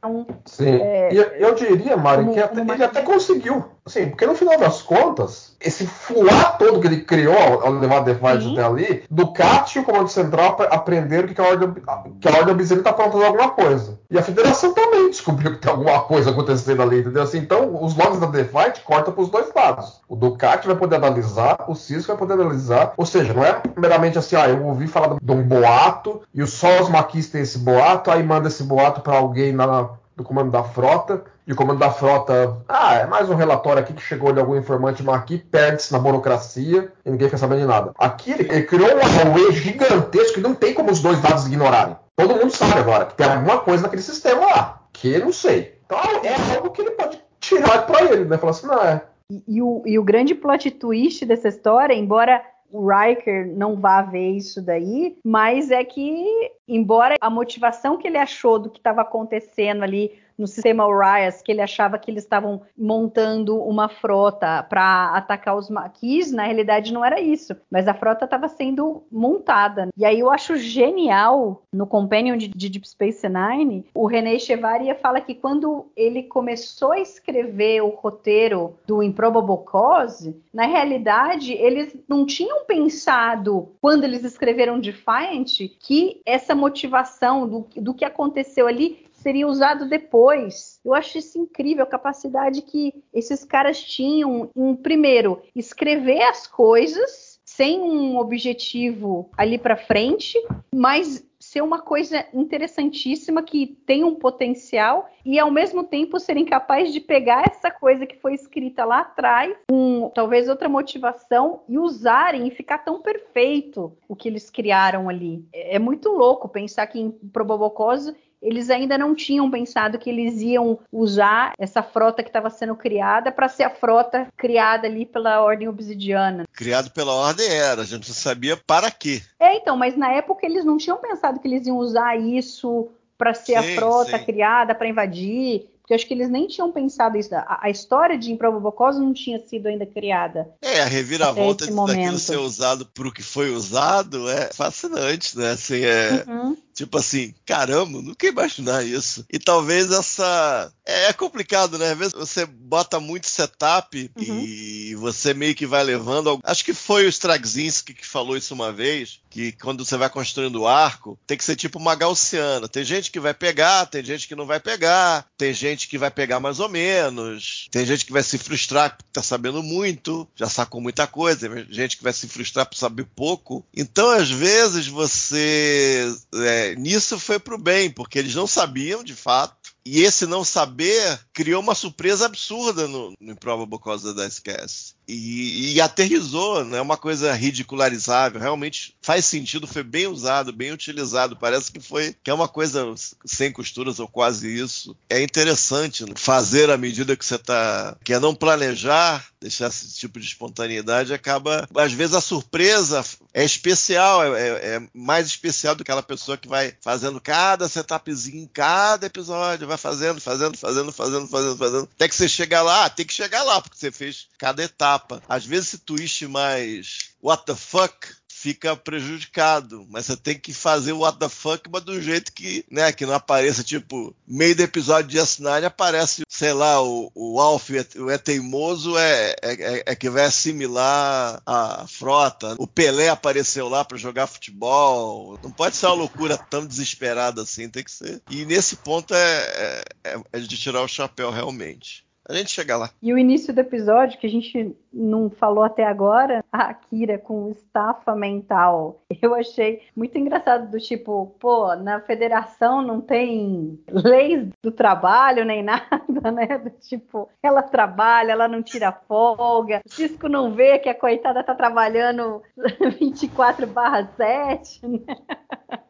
Sim, é, eu, diria, Mari, que até, ele até conseguiu. Assim, porque no final das contas, esse fuá todo que ele criou ao levar Defiance até ali, Ducati e o Comando Central aprenderam que a Ordem, que a Ordem Obsidiana está faltando alguma coisa. E a Federação também descobriu que tem alguma coisa acontecendo ali, entendeu? Assim, então, os logs da Defiant cortam para os dois lados. O Ducati vai poder analisar, o Cisco vai poder analisar. Ou seja, não é meramente assim, ah, eu ouvi falar de um boato e só os maquis têm esse boato, aí manda esse boato para alguém na, do comando da frota e o comando da frota, ah, é mais um relatório aqui que chegou de algum informante marquis, perde-se na burocracia e ninguém fica sabendo de nada. Aqui ele, ele criou um Huawei gigantesco que não tem como os dois lados ignorarem. Todo mundo sabe agora que tem alguma coisa naquele sistema lá, que não sei. Então é algo que ele pode tirar para ele, né? Falar assim, não é. E, e, o, e o grande plot twist dessa história, embora o Riker não vá ver isso daí, mas é que, embora a motivação que ele achou do que estava acontecendo ali no sistema Urias, que ele achava que eles estavam montando uma frota para atacar os maquis, na realidade não era isso, mas a frota estava sendo montada. E aí eu acho genial no Companion de, de Deep Space Nine, o René Chevaria fala que quando ele começou a escrever o roteiro do Improbable Cause, na realidade eles não tinham pensado quando eles escreveram Defiant que essa motivação do, do que aconteceu ali seria usado depois. Eu acho isso incrível, a capacidade que esses caras tinham em, primeiro, escrever as coisas sem um objetivo ali para frente, mas ser uma coisa interessantíssima que tem um potencial e ao mesmo tempo serem capazes de pegar essa coisa que foi escrita lá atrás, com talvez outra motivação e usarem e ficar tão perfeito o que eles criaram ali. É, é muito louco pensar que em Probobocose eles ainda não tinham pensado que eles iam usar essa frota que estava sendo criada para ser a frota criada ali pela Ordem Obsidiana. Criado pela Ordem era, a gente não sabia para quê. É, então, mas na época eles não tinham pensado que eles iam usar isso para ser sim, a frota sim. criada para invadir. Porque eu acho que eles nem tinham pensado isso. A, a história de Improbable Cause não tinha sido ainda criada. É, a reviravolta daquilo ser usado para o que foi usado é fascinante, né? Assim, é, uhum. Tipo assim, caramba, nunca ia imaginar isso. E talvez essa. É, é complicado, né? Às vezes você bota muito setup uhum. e você meio que vai levando. Acho que foi o Straczynski que falou isso uma vez: que quando você vai construindo o arco, tem que ser tipo uma gaussiana. Tem gente que vai pegar, tem gente que não vai pegar, tem gente que vai pegar mais ou menos, tem gente que vai se frustrar porque tá sabendo muito, já sacou muita coisa, tem gente que vai se frustrar por saber pouco. Então, às vezes, você. É, nisso foi para o bem, porque eles não sabiam de fato. E esse não saber criou uma surpresa absurda no, no Improbable Cause da SQS e, e, aterrizou, não é uma coisa ridicularizável, realmente faz sentido, foi bem usado, bem utilizado, parece que foi que é uma coisa sem costuras ou quase isso. É interessante fazer à medida que você está, que é não planejar, deixar esse tipo de espontaneidade, acaba, às vezes a surpresa é especial, é, é, é mais especial do que aquela pessoa que vai fazendo cada setupzinho cada episódio, vai fazendo, fazendo, fazendo, fazendo, fazendo, fazendo, até que você chegar lá, tem que chegar lá, porque você fez cada etapa etapa. Às vezes esse twist mais what the fuck fica prejudicado, mas você tem que fazer o what the fuck, mas do jeito que, né, que não apareça, tipo, meio do episódio de S9 aparece, sei lá, o, o Alf, o é teimoso, é, é, é, é, que vai assimilar a frota, o Pelé apareceu lá para jogar futebol, não pode ser uma loucura tão desesperada assim, tem que ser. E nesse ponto é, é, é de tirar o chapéu realmente. A gente chega lá. E o início do episódio, que a gente não falou até agora, a Akira com estafa mental. Eu achei muito engraçado, do tipo, pô, na federação não tem leis do trabalho nem nada, [laughs] né? Do tipo, ela trabalha, ela não tira folga. O Cisco não vê que a coitada tá trabalhando [laughs] 24 barra 7, né? [laughs]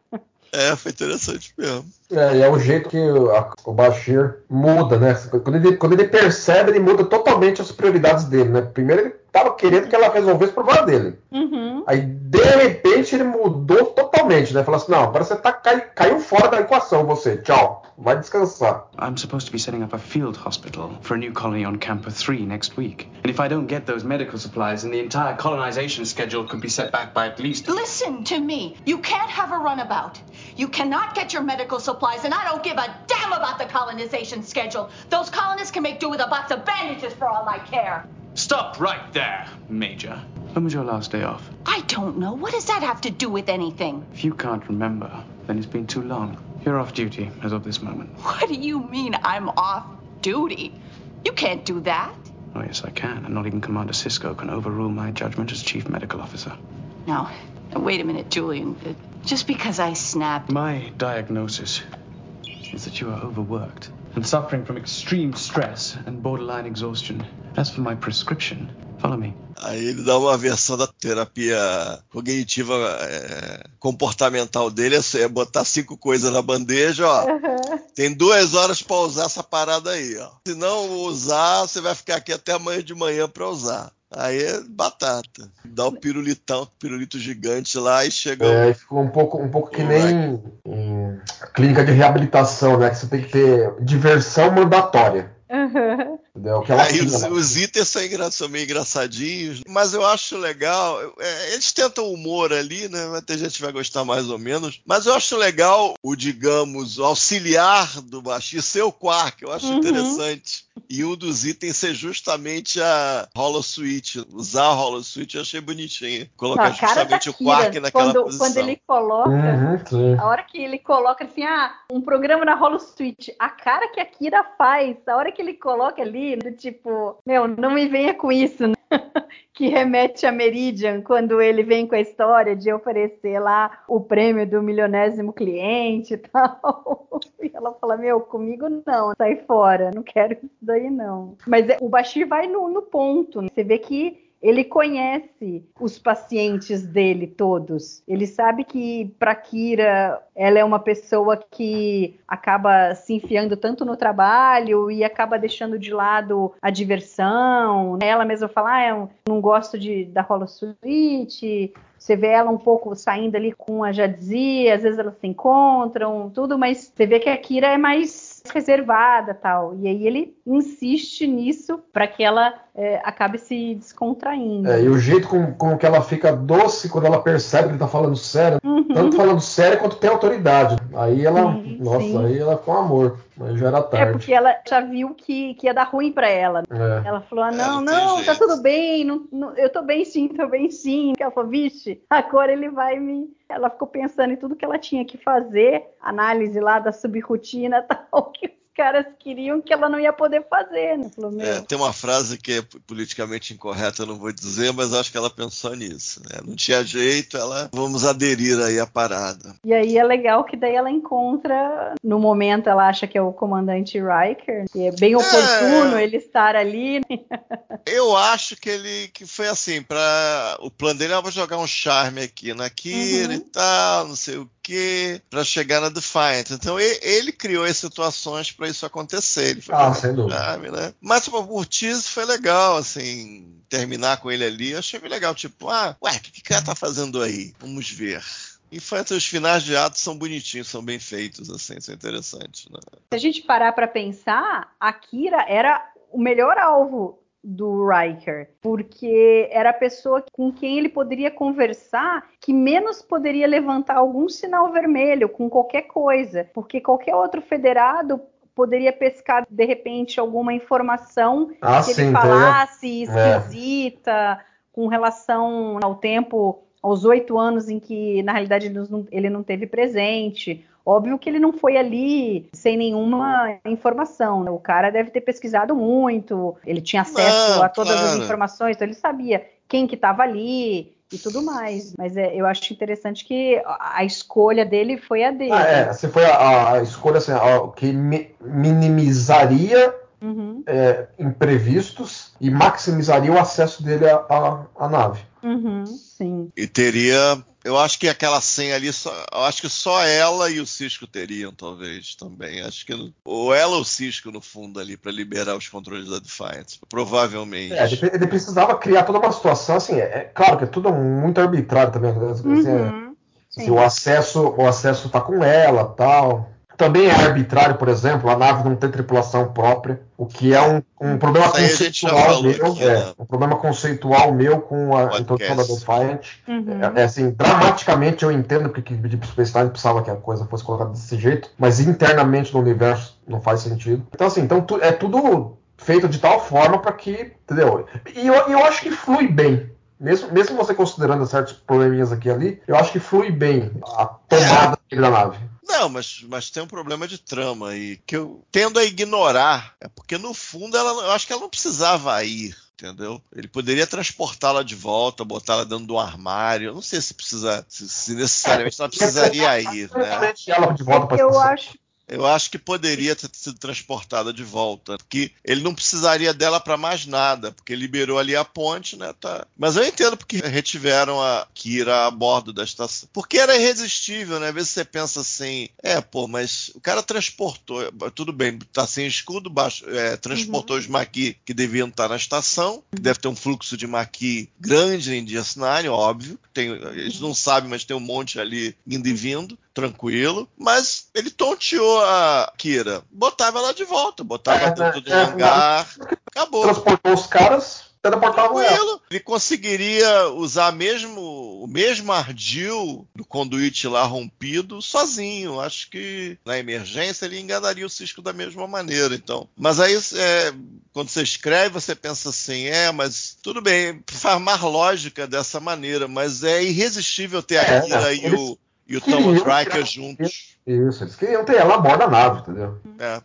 É, foi interessante mesmo. É, é o jeito que o Bashir muda, né? Quando ele, quando ele percebe, ele muda totalmente as prioridades dele, né? Primeiro ele tava querendo que ela resolvesse o problema dele. Uhum. Aí, de repente, ele mudou totalmente, né? Falou assim, não, agora você tá, cai, caiu fora da equação, você. Tchau. Vai descansar. I'm supposed to be setting up a field hospital for a new colony on Camper 3 next week. And if I don't get those medical supplies, then the entire colonization schedule could be set back by at least... Listen to me. You can't have a runabout. You cannot get your medical supplies, and I don't give a damn about the colonization schedule. Those colonists can make do with a box of bandages for all I care. Stop right there, Major. When was your last day off? I don't know. What does that have to do with anything? If you can't remember, then it's been too long. You're off duty as of this moment. What do you mean I'm off duty? You can't do that. Oh, yes, I can. And not even Commander Cisco can overrule my judgment as Chief Medical Officer. Now, wait a minute, Julian. Uh, Just because I snapped. My diagnosis is that you are overworked and suffering from extreme stress and borderline exhaustion. As for my prescription, follow me. Aí ele dá uma versão da terapia cognitiva é, comportamental dele, é, é botar cinco coisas na bandeja, ó. Tem duas horas para usar essa parada aí, ó. Se não usar, você vai ficar aqui até amanhã de manhã para usar. Aí é batata. Dá o pirulitão, pirulito gigante lá e chega. É, ficou um pouco, um pouco que nem em clínica de reabilitação, né? Que você tem que ter diversão mandatória. Uhum. Entendeu? Que ela Aí os, assina, né? os itens são, engra- são meio engraçadinhos, mas eu acho legal. é, eles tentam humor ali, né? Vai ter gente que vai gostar mais ou menos. Mas eu acho legal o, digamos, o auxiliar do baixista ser o Quark. Eu acho Uhum. interessante. E um dos itens ser justamente a Holo Switch. Usar a Holo Switch eu achei bonitinho. Colocar justamente o Quark naquela quando, posição. quando ele coloca, Uhum, a hora que ele coloca assim, ah, um programa na Holo Switch, a cara que a Kira faz, a hora que ele coloca ali, do tipo, meu, não me venha com isso, né? [laughs] que remete a Meridian, quando ele vem com a história de oferecer lá o prêmio do milionésimo cliente e [laughs] tal. E ela fala, meu, comigo não, sai fora, não quero isso daí não. Mas é, o Bashir vai no, no ponto, né? você vê que ele conhece os pacientes dele todos. Ele sabe que para Kira ela é uma pessoa que acaba se enfiando tanto no trabalho e acaba deixando de lado a diversão. Ela mesma fala, ah, eu não gosto de da Holo Suite. Você vê ela um pouco saindo ali com a Jadzia, às vezes elas se encontram, tudo, mas você vê que a Kira é mais reservada tal. E aí ele insiste nisso para que ela é, acabe se descontraindo. É, e o jeito como, como que ela fica doce quando ela percebe que ele tá falando sério, tanto falando sério quanto tem autoridade. Aí ela, Uhum. Sim, nossa, sim. aí ela com amor, mas já era É tarde. porque ela já viu que, que ia dar ruim pra ela. É. Ela falou: ah, não, não tá tudo bem, não, não- eu tô bem sim, tô bem sim. Ela falou: vixe, agora ele vai me. Ela ficou pensando em tudo que ela tinha que fazer, análise lá da subrotina [laughs] tal, que caras queriam que ela não ia poder fazer. Né? Falou: É, tem uma frase que é politicamente incorreta, eu não vou dizer, mas acho que ela pensou nisso. né? Não tinha jeito, ela vamos aderir aí à parada. E aí é legal que daí ela encontra, no momento ela acha que é o comandante Riker, e é bem oportuno ele estar ali. [laughs] Eu acho que ele que foi assim, para o plano dele, eu vou jogar um charme aqui na Kira Uhum. e tal, não sei o que, para chegar na Defiant. Então e- ele, criou as situações para isso acontecer. Ele foi Ah, sem dúvida. charme, né? Mas tipo, o Ortiz foi legal, assim, terminar com ele ali, eu achei bem legal, tipo, ah, ué, o que, que o cara tá fazendo aí? Vamos ver. E foi, os finais de ato são bonitinhos, são bem feitos, assim, são interessantes. Né? Se a gente parar para pensar, a Kira era o melhor alvo do Riker, porque era a pessoa com quem ele poderia conversar que menos poderia levantar algum sinal vermelho com qualquer coisa, porque qualquer outro federado poderia pescar de repente alguma informação Ah, que sim, ele então falasse é. esquisita com relação ao tempo aos oito anos em que na realidade ele não, ele não teve presente Óbvio que ele não foi ali sem nenhuma informação. né? O cara deve ter pesquisado muito, ele tinha acesso Não, a todas claro. as informações, então ele sabia quem que estava ali e tudo mais. Mas é, eu acho interessante que a escolha dele foi a dele. Ah, é, se foi a, a escolha assim, a- que mi- minimizaria Uhum, é, imprevistos e maximizaria o acesso dele à, à- à nave. uhum, sim. E teria. Eu acho que aquela senha ali, só, eu acho que só ela e o Cisco teriam, talvez, também. Acho que. Ou ela ou o Cisco, no fundo, ali, para liberar os controles da Defiance. Provavelmente. É, ele, ele precisava criar toda uma situação assim. É, é claro que é tudo muito arbitrário também. assim, é, Uhum, se sim. o acesso o acesso tá com ela tal Também é arbitrário, por exemplo, a nave não ter tripulação própria, o que é um, um problema conceitual meu. Aqui, é, né? um problema conceitual meu com a introdução da Defiant. Uhum. É, é, assim, dramaticamente eu entendo porque Deep Space Nine precisava que a coisa fosse colocada desse jeito, mas internamente no universo não faz sentido. Então, assim, então, tu, é tudo feito de tal forma para que. Entendeu? E eu, eu acho que flui bem. Mesmo, mesmo você considerando certos probleminhas aqui e ali, eu acho que flui bem a tomada é. da nave. Não, mas, mas tem um problema de trama aí que eu tendo a ignorar. É porque no fundo ela, eu acho que ela não precisava ir entendeu? Ele poderia transportá-la de volta, botá-la dentro do armário. Eu não sei se precisa, se, se necessariamente ela precisaria ir, né? Ela de volta é eu acho eu acho que poderia ter sido transportada de volta, que ele não precisaria dela para mais nada, porque liberou ali a ponte, né? Tá. Mas eu entendo porque retiveram a Kira a bordo da estação. Porque era irresistível, né? Às vezes você pensa assim, é, pô, mas o cara transportou, tudo bem, tá sem escudo, baixo, é, transportou uhum. os Maqui que deviam estar na estação, que deve ter um fluxo de Maqui grande em DS9, óbvio. Tem, eles não sabem, mas tem um monte ali indo e vindo tranquilo, mas ele tonteou a Kira. Botava ela de volta, botava é, dentro do é, hangar, acabou. Transportou os caras, teleportava ela. Ele conseguiria usar mesmo o mesmo ardil do conduíte lá rompido sozinho. Acho que na emergência ele enganaria o Cisco da mesma maneira. Então, mas aí é, quando você escreve você pensa assim, é, mas tudo bem, faz mais lógica dessa maneira, mas é irresistível ter a Kira é, e o e o Thomas Riker juntos. Isso, eles queriam ter ela a bordo da nave, entendeu? É.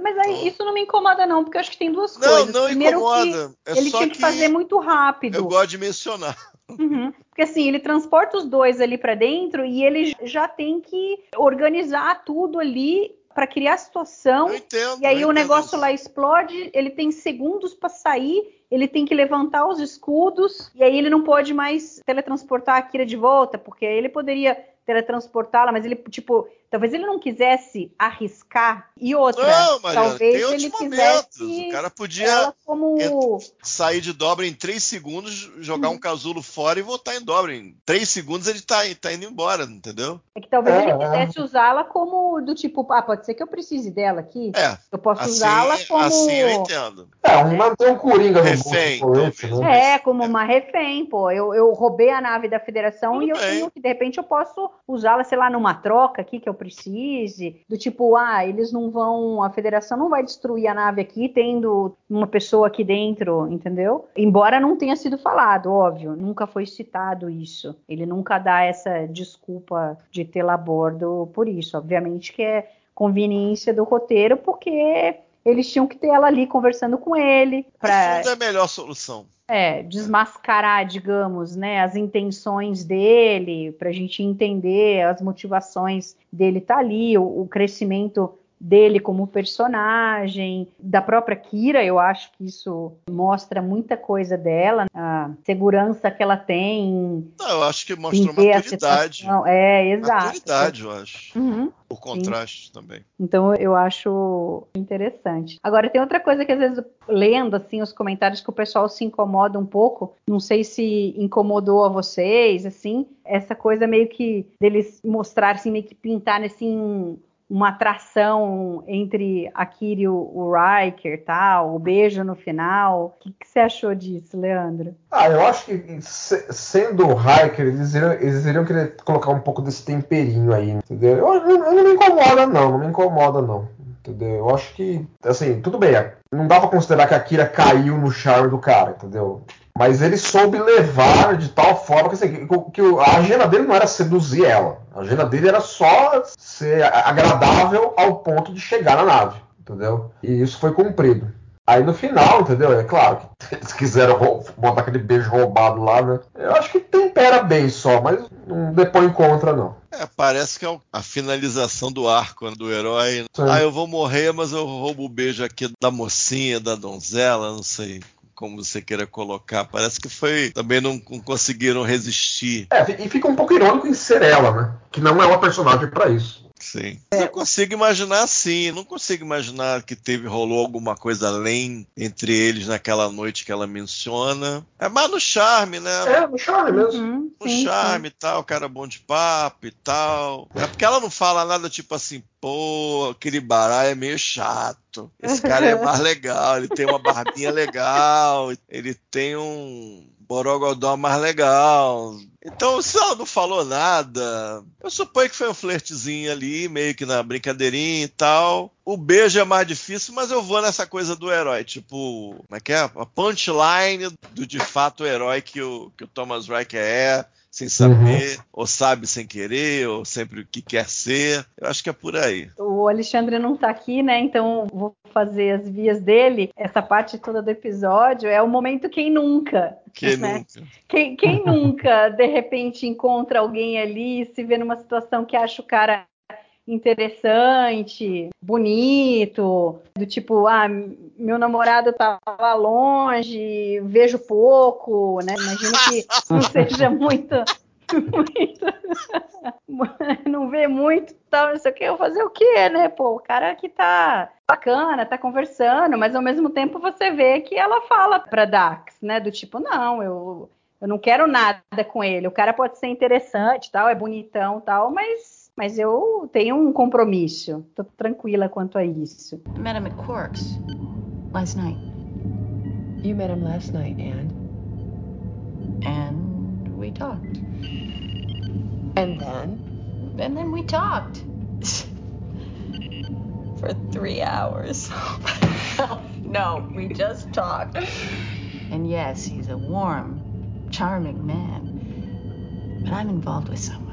Mas aí isso não me incomoda, não, porque eu acho que tem duas não, coisas. Não, Primeiro incomoda. Que é ele tinha que, que, fazer muito rápido. Eu gosto de mencionar. Uhum. Porque assim, ele transporta os dois ali para dentro e ele já tem que organizar tudo ali para criar a situação. Eu entendo, e aí o negócio isso. lá explode, ele tem segundos para sair, ele tem que levantar os escudos, e aí ele não pode mais teletransportar a Kira de volta, porque aí ele poderia teletransportá-la, mas ele, tipo, talvez ele não quisesse arriscar. E outra, não, Mariana, talvez tem ele momentos. quisesse. O cara podia como... sair de dobra em três segundos, jogar um casulo fora e voltar em dobra. Em três segundos ele tá, tá indo embora, entendeu? É que talvez é, ele quisesse é. usá-la como do tipo, ah, pode ser que eu precise dela aqui. É. Eu posso assim, usá-la como. Assim eu entendo. É, um manter um coringa no refém, bolso, né? É, como uma refém, pô. Eu, eu roubei a nave da federação Tudo e eu tenho que, de repente, eu posso usá-la, sei lá, numa troca aqui que eu precise. Do tipo, ah, eles não vão. A federação não vai destruir a nave aqui tendo uma pessoa aqui dentro, entendeu? Embora não tenha sido falado, óbvio. Nunca foi citado isso. Ele nunca dá essa desculpa de tê-la a bordo por isso. Obviamente que é conveniência do roteiro, porque eles tinham que ter ela ali conversando com ele. Pra... Isso é a melhor solução. É, desmascarar, digamos, né, as intenções dele, para a gente entender as motivações dele tá ali, o, o crescimento dele como personagem, da própria Kira, eu acho que isso mostra muita coisa dela, a segurança que ela tem. Não, eu acho que mostra maturidade. É, exato. Maturidade, eu acho. Uhum. O contraste Sim. também. Então eu acho interessante. Agora tem outra coisa que às vezes lendo assim os comentários que o pessoal se incomoda um pouco, não sei se incomodou a vocês, assim, essa coisa meio que deles mostrarem assim, meio que pintar assim uma atração entre a Kiri e o, Riker, tal, o beijo no final. O que, que, você achou disso, Leandro? Ah, eu acho que se, sendo o Riker, eles iriam, eles iriam querer colocar um pouco desse temperinho aí, entendeu? Eu, eu, eu não me incomoda, não, não me incomoda, não. Entendeu? Eu acho que, assim, tudo bem. Não dá pra considerar que a Kira caiu no charme do cara, entendeu? Mas ele soube levar de tal forma que, assim, que, a agenda dele não era seduzir ela. A agenda dele era só ser agradável ao ponto de chegar na nave, entendeu? E isso foi cumprido. Aí no final, entendeu? É claro que [laughs] eles quiseram botar aquele beijo roubado lá, né? Eu acho que tempera bem só, mas não depõe contra, não. É, parece que é a finalização do arco né, do herói. Sim. Ah, eu vou morrer, mas eu roubo o beijo aqui da mocinha, da donzela, não sei como você queira colocar. Parece que foi. Também não, conseguiram resistir. É, e fica um pouco irônico em ser ela, né? Que não é uma personagem para isso. Sim. É. Eu consigo imaginar assim, não consigo imaginar que teve, rolou alguma coisa além entre eles naquela noite que ela menciona. É mais no charme, né? É, no charme mesmo. Uhum, no sim, charme e tal, o cara bom de papo e tal. É porque ela não fala nada tipo assim, pô, aquele baralho é meio chato. Esse cara é [laughs] mais legal, ele tem uma barbinha legal, ele tem um Borogodó mais legal. Então, se ela não falou nada, eu suponho que foi um flertezinho ali, meio que na brincadeirinha e tal. O beijo é mais difícil, mas eu vou nessa coisa do herói. Tipo, como é que é? A punchline do de fato herói que o, que o Thomas Riker é sem saber, uhum. ou sabe sem querer, ou sempre o que quer ser. Eu acho que é por aí. O Alexandre não está aqui, né? Então vou fazer as vias dele. Essa parte toda do episódio é o momento quem nunca. Quem né? nunca? Quem, quem nunca, de repente, encontra alguém ali, se vê numa situação que acha o cara interessante, bonito, do tipo, ah, meu namorado tá lá longe, vejo pouco, né? Imagino que não [laughs] seja muito muito. [laughs] não vê muito tal, não sei o que, eu fazer o quê, né? Pô, o cara que tá bacana, tá conversando, mas ao mesmo tempo você vê que ela fala pra Dax, né? Do tipo, não, eu, eu não quero nada com ele. O cara pode ser interessante, tal, é bonitão, tal, mas mas eu tenho um compromisso. Tô tranquila quanto a isso. I met him at Quarks last night. You met him last night, and? And we talked. And then? And then we talked. [laughs] For three hours. [laughs] no, we just talked. And yes, he's a warm, charming man. But I'm involved with someone.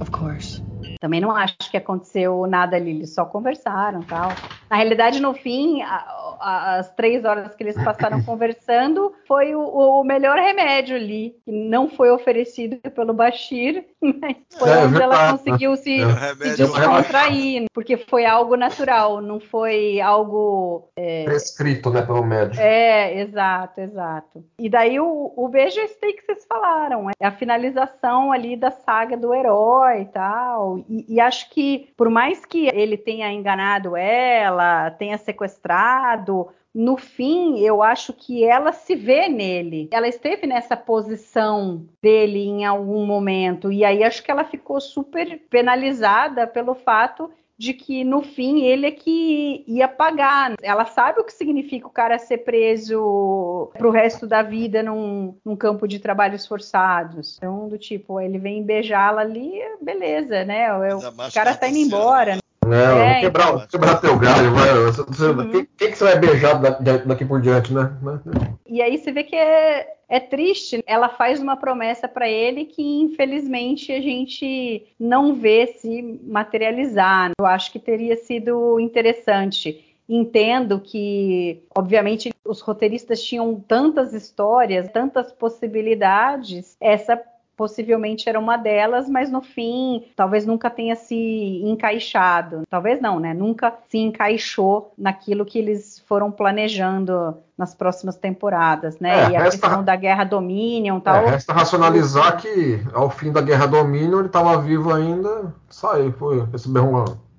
Of course. Também não acho que aconteceu nada ali, eles só conversaram tal. Na realidade, no fim, as três horas que eles passaram [laughs] conversando foi o, o, melhor remédio ali, que não foi oferecido pelo Bashir, [laughs] mas foi é, onde ela conseguiu se, é, se descontrair, porque foi algo natural, não foi algo é, prescrito, né, pelo médico. É, exato, exato. E daí o, o beijo é esse que vocês falaram, é a finalização ali da saga do herói e tal. E, e acho que por mais que ele tenha enganado ela, tenha sequestrado no fim, eu acho que ela se vê nele. Ela esteve nessa posição dele em algum momento, e aí acho que ela ficou super penalizada pelo fato de que no fim ele é que ia pagar. Ela sabe o que significa o cara ser preso pro resto da vida num, num campo de trabalhos forçados. Então, do tipo, ele vem beijá-la ali, beleza, né? O, cara tá indo embora. Né? É, quebrar, então. quebrar teu galho, vai. Uhum. Quem, que você vai beijar daqui por diante, né? E aí você vê que é, é triste. Ela faz uma promessa para ele que, infelizmente, a gente não vê se materializar. Eu acho que teria sido interessante. Entendo que, obviamente, os roteiristas tinham tantas histórias, tantas possibilidades. Essa possivelmente era uma delas, mas no fim talvez nunca tenha se encaixado. Talvez não, né? Nunca se encaixou naquilo que eles foram planejando nas próximas temporadas, né? É, e a resta, questão da guerra Dominion tal. É, resta racionalizar que ao fim da guerra Dominion ele estava vivo ainda, saiu, foi esse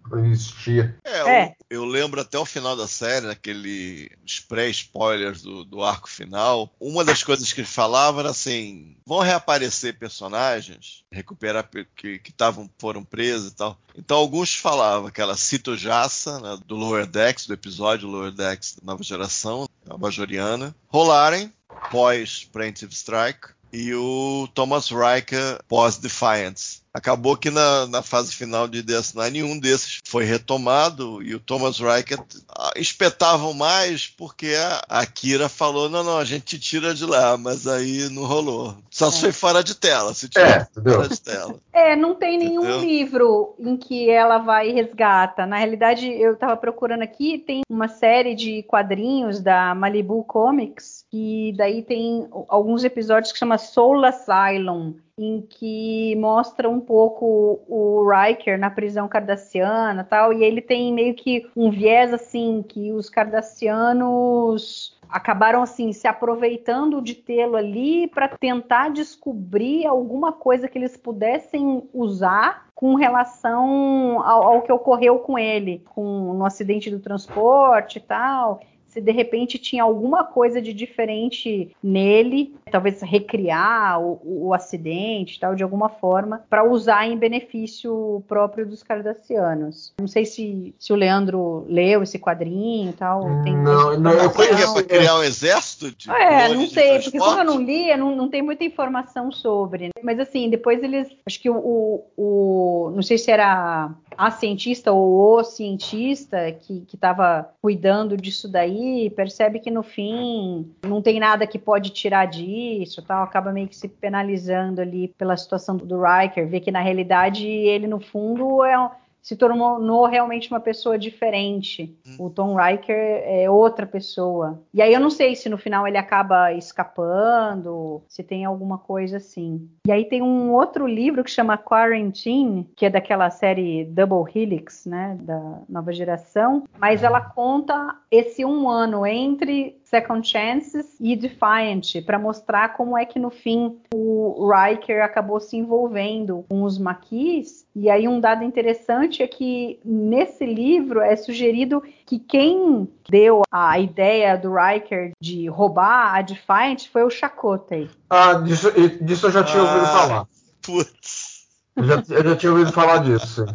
berrão existia. É, é. Eu, eu, lembro até o final da série, naquele pré-spoilers do, do, arco final, uma das coisas que ele falava era assim: vão reaparecer personagens, recuperar que estavam foram presos e tal. Então alguns falavam aquela Cito Jassa, né, do Lower Decks, do episódio Lower Decks da nova geração, a Bajoriana, rolarem pós Preemptive Strike e o Thomas Riker pós-Defiance. Acabou que na, na, fase final de DS9 nenhum desses foi retomado e o Thomas Riker ah, espetavam mais porque a, a Kira falou: não, não, a gente te tira de lá, mas aí não rolou. Só é. se foi fora de tela, se tirou é, fora de tela. É, não tem nenhum entendeu? livro em que ela vai e resgata. Na realidade, eu estava procurando aqui, tem uma série de quadrinhos da Malibu Comics, que daí tem alguns episódios que chama Soul Asylum em que mostra um pouco o Riker na prisão cardassiana tal, e ele tem meio que um viés assim que os cardassianos acabaram assim se aproveitando de tê-lo ali para tentar descobrir alguma coisa que eles pudessem usar com relação ao, ao que ocorreu com ele, com no acidente do transporte e tal se de repente tinha alguma coisa de diferente nele, talvez recriar o, o acidente, tal, de alguma forma, para usar em benefício próprio dos cardassianos. Não sei se, se o Leandro leu esse quadrinho, tal. Tem não, não, eu conheço. Para criar um exército? De é, não sei, porque como eu não li, não, não tem muita informação sobre. Né? Mas assim, depois eles, acho que o, o, o não sei se era a cientista ou o cientista que estava cuidando disso daí percebe que no fim não tem nada que pode tirar disso, tal, acaba meio que se penalizando ali pela situação do Riker, vê que na realidade ele no fundo é se tornou realmente uma pessoa diferente. Hum. O Tom Riker é outra pessoa. E aí eu não sei se no final ele acaba escapando, se tem alguma coisa assim. E aí tem um outro livro que chama Quarantine, que é daquela série Double Helix, né, da nova geração, mas ela conta esse um ano entre Second Chances e Defiant, para mostrar como é que no fim o Riker acabou se envolvendo com os maquis. E aí um dado interessante é que nesse livro é sugerido que quem deu a ideia do Riker de roubar a Defiant foi o Chakotay. Ah, disso, disso eu já tinha ouvido ah, falar. Putz. Eu já, eu já tinha ouvido falar disso.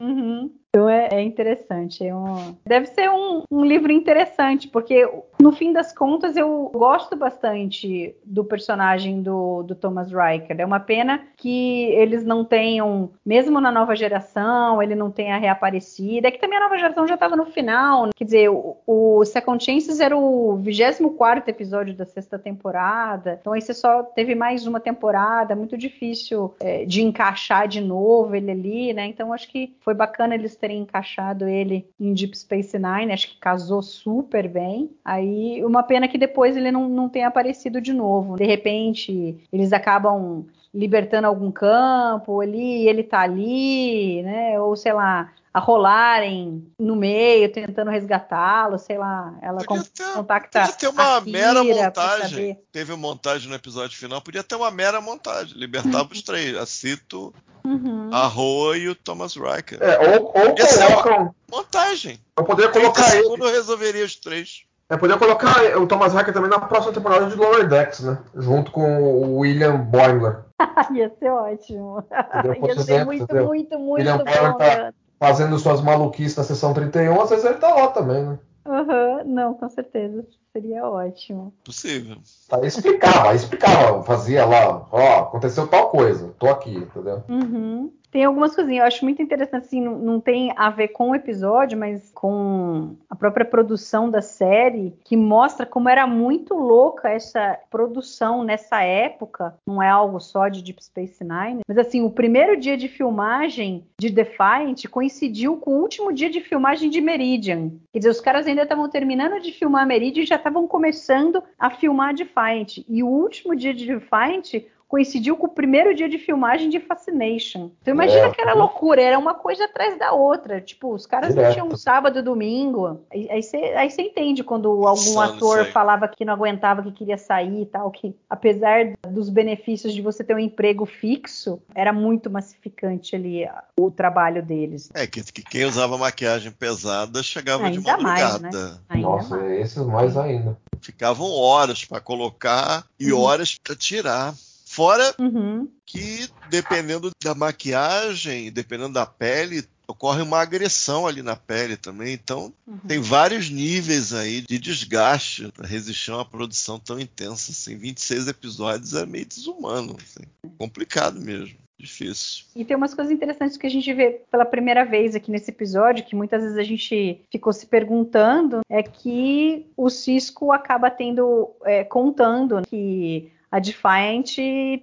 Uhum. Então é, é interessante. É um... Deve ser um, um, livro interessante, porque no fim das contas eu gosto bastante do personagem do, do Thomas Riker. É uma pena que eles não tenham, mesmo na nova geração, ele não tenha reaparecido. É que também a nova geração já estava no final. Né? Quer dizer, o, o Second Chances era o 24 episódio da sexta temporada. Então aí você só teve mais uma temporada. Muito difícil é, de encaixar de novo ele ali, né? Então acho que foi bacana eles terem encaixado ele em Deep Space Nine, acho que casou super bem. Aí, uma pena que depois ele não, não tenha aparecido de novo. De repente, eles acabam libertando algum campo ali, ele tá ali, né? Ou sei lá, a rolarem no meio, tentando resgatá-lo, sei lá. Ela podia ter, contacta podia ter uma mera montagem. Teve uma montagem no episódio final, podia ter uma mera montagem. Libertava os três. A Cito, uhum. a Roa e o Thomas Riker. É, ou, ou colocam... montagem. Eu poderia colocar ele. Resolveria os três. É, poderia colocar o Thomas Riker também na próxima temporada de Lower Decks, né? Junto com o William Boimler. [laughs] Ia ser ótimo. [laughs] Ia ser muito, muito, muito, muito William bom. Tá, fazendo suas maluquices na sessão 31, às vezes ele tá lá também, né? Aham, uhum, não, com certeza. Seria ótimo. Possível. Aí explicava, explicava, fazia lá, ó, aconteceu tal coisa, tô aqui, entendeu? Uhum. Tem algumas coisinhas, eu acho muito interessante, assim, não, não, tem a ver com o episódio, mas com a própria produção da série, que mostra como era muito louca essa produção nessa época, não é algo só de Deep Space Nine, mas assim, o primeiro dia de filmagem de Defiant coincidiu com o último dia de filmagem de Meridian. Quer dizer, os caras ainda estavam terminando de filmar Meridian e já estavam começando a filmar Defiant. E o último dia de Defiant coincidiu com o primeiro dia de filmagem de Fascination. Então imagina é, que era loucura, era uma coisa atrás da outra. Tipo, os caras direto. não tinham um sábado e domingo. Aí você aí entende quando algum ator falava que não aguentava, que queria sair e tal, que apesar dos benefícios de você ter um emprego fixo, era muito massificante ali o trabalho deles. É, que, que quem usava maquiagem pesada chegava ainda de madrugada. Mais, né? Nossa, mais. esses mais ainda. Ficavam horas para colocar e uhum. horas para tirar. Fora uhum. que, dependendo da maquiagem, dependendo da pele, ocorre uma agressão ali na pele também. Então, uhum. tem vários níveis aí de desgaste para resistir a uma produção tão intensa. Assim. 26 episódios é meio desumano. Assim. Complicado mesmo. Difícil. E tem umas coisas interessantes que a gente vê pela primeira vez aqui nesse episódio, que muitas vezes a gente ficou se perguntando, é que o Cisco acaba tendo, é, contando que a Defiant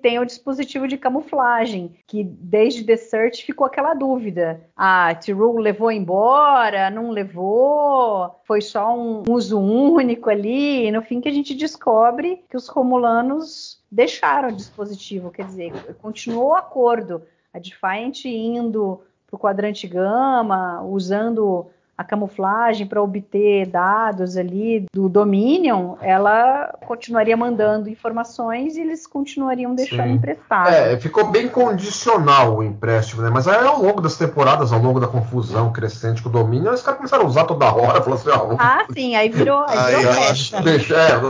tem o dispositivo de camuflagem, que desde The Search ficou aquela dúvida. A Tyrell levou embora, não levou, foi só um uso único ali. E no fim que a gente descobre que os romulanos deixaram o dispositivo, quer dizer, continuou o acordo. A Defiant indo para o quadrante gama, usando a camuflagem para obter dados ali do Dominion, ela continuaria mandando informações e eles continuariam deixando Sim. emprestado. É, ficou bem condicional o empréstimo, né? Mas aí ao longo das temporadas, ao longo da confusão crescente com o domínio, os caras começaram a usar toda hora, falaram assim, ah, Ah, sim, aí virou, aí Aí virou festa. [laughs] deixar,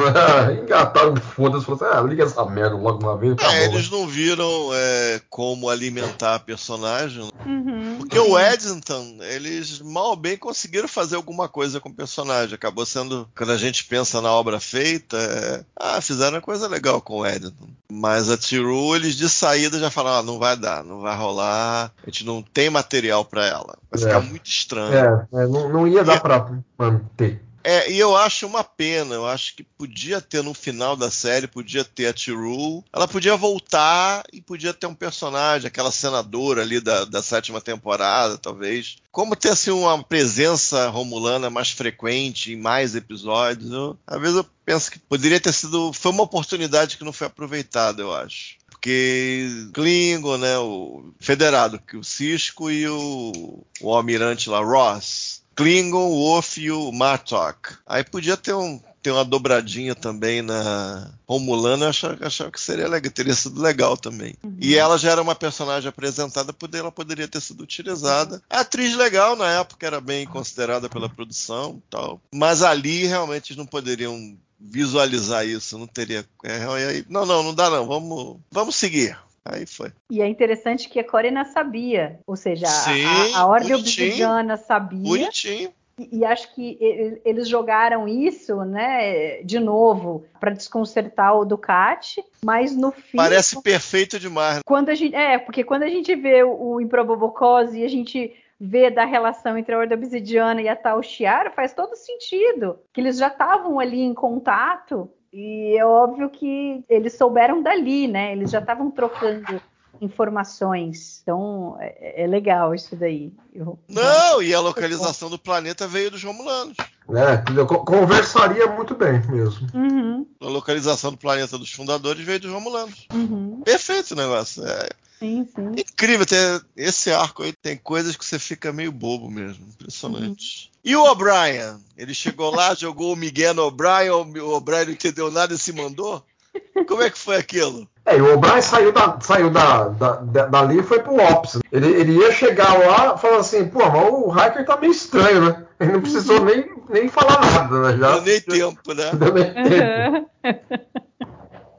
é, [laughs] engataram foda-se, falaram assim, ah, liga essa merda logo uma vez, tá É, eles não viram é, como alimentar a personagem. né? Uhum. Porque o Eddington, eles mal ou bem conseguiram fazer alguma coisa com o personagem. Acabou sendo, quando a gente pensa na obra feita, é, ah, fizeram uma coisa legal com o Eddington. Mas a Tiru, eles de saída já falaram, ah, não vai dar, não vai rolar, a gente não tem material pra ela. Vai É. ficar muito estranho. É, é, não, não ia dar pra manter. É, e eu acho uma pena. Eu acho que podia ter no final da série, podia ter a T-Rule. Ela podia voltar e podia ter um personagem, aquela senadora ali da, da sétima temporada, talvez. Como ter assim, uma presença romulana mais frequente em mais episódios. Eu, às vezes eu penso que poderia ter sido. Foi uma oportunidade que não foi aproveitada, eu acho. Porque Klingon, né, o Federado, que o Cisco e o, o almirante lá, Ross. Klingon, o Worf e o Martok. Aí podia ter, um, ter uma dobradinha também na Romulana, eu achava, achava que seria legal, teria sido legal também. E ela já era uma personagem apresentada, ela poderia ter sido utilizada. A atriz legal na época, era bem considerada pela produção tal. Mas ali realmente eles não poderiam visualizar isso, não teria. é, não, não, não dá não, vamos, vamos seguir. Aí foi. E é interessante que a Corina sabia, ou seja, a- Sim, a, a Ordem. Obsidiana sabia. Bonitinho. E, e acho que eles jogaram isso, né, de novo, para desconcertar o Ducati, mas no fim. Parece perfeito demais. né? Quando a gente, é, porque quando a gente vê o, Cause e a gente vê da relação entre a Ordem Obsidiana e a Tal Shiara, faz todo sentido. Que eles já estavam ali em contato e é óbvio que eles souberam dali, né? Eles já estavam trocando informações. Então é, é legal isso daí. Eu- Não, e a localização do planeta veio dos Romulanos. É, conversaria muito bem mesmo. Uhum, A localização do planeta dos fundadores veio dos Romulanos. uhum. Perfeito o negócio. É Sim, sim. incrível ter esse arco aí. Tem coisas que você fica meio bobo mesmo. Impressionante. Uhum. E o O'Brien? Ele chegou lá, [laughs] jogou o Miguel no O'Brien, o O'Brien não entendeu nada e se mandou? Como é que foi aquilo? É, e o O'Brien saiu, da, saieu da, da, da- dali e foi pro Ops. Ele, ele ia chegar lá falando assim, pô, mas o Hiker tá meio estranho, né? Ele não precisou nem, nem falar nada, né? Já, Deu nem tempo, né? deu nem tempo. [laughs]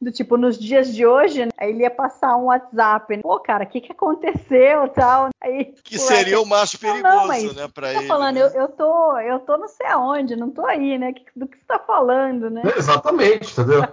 Do tipo, nos dias de hoje, né, aí ele ia passar um WhatsApp. Né? Pô, cara, o que, que aconteceu tal? Aí, Que o seria o mais Não, perigoso, não, mas né, pra Tá ele. falando, né? eu, eu tô, eu tô não sei aonde, não tô aí, né? Que- Do que você tá falando, né? Exatamente, entendeu? [laughs]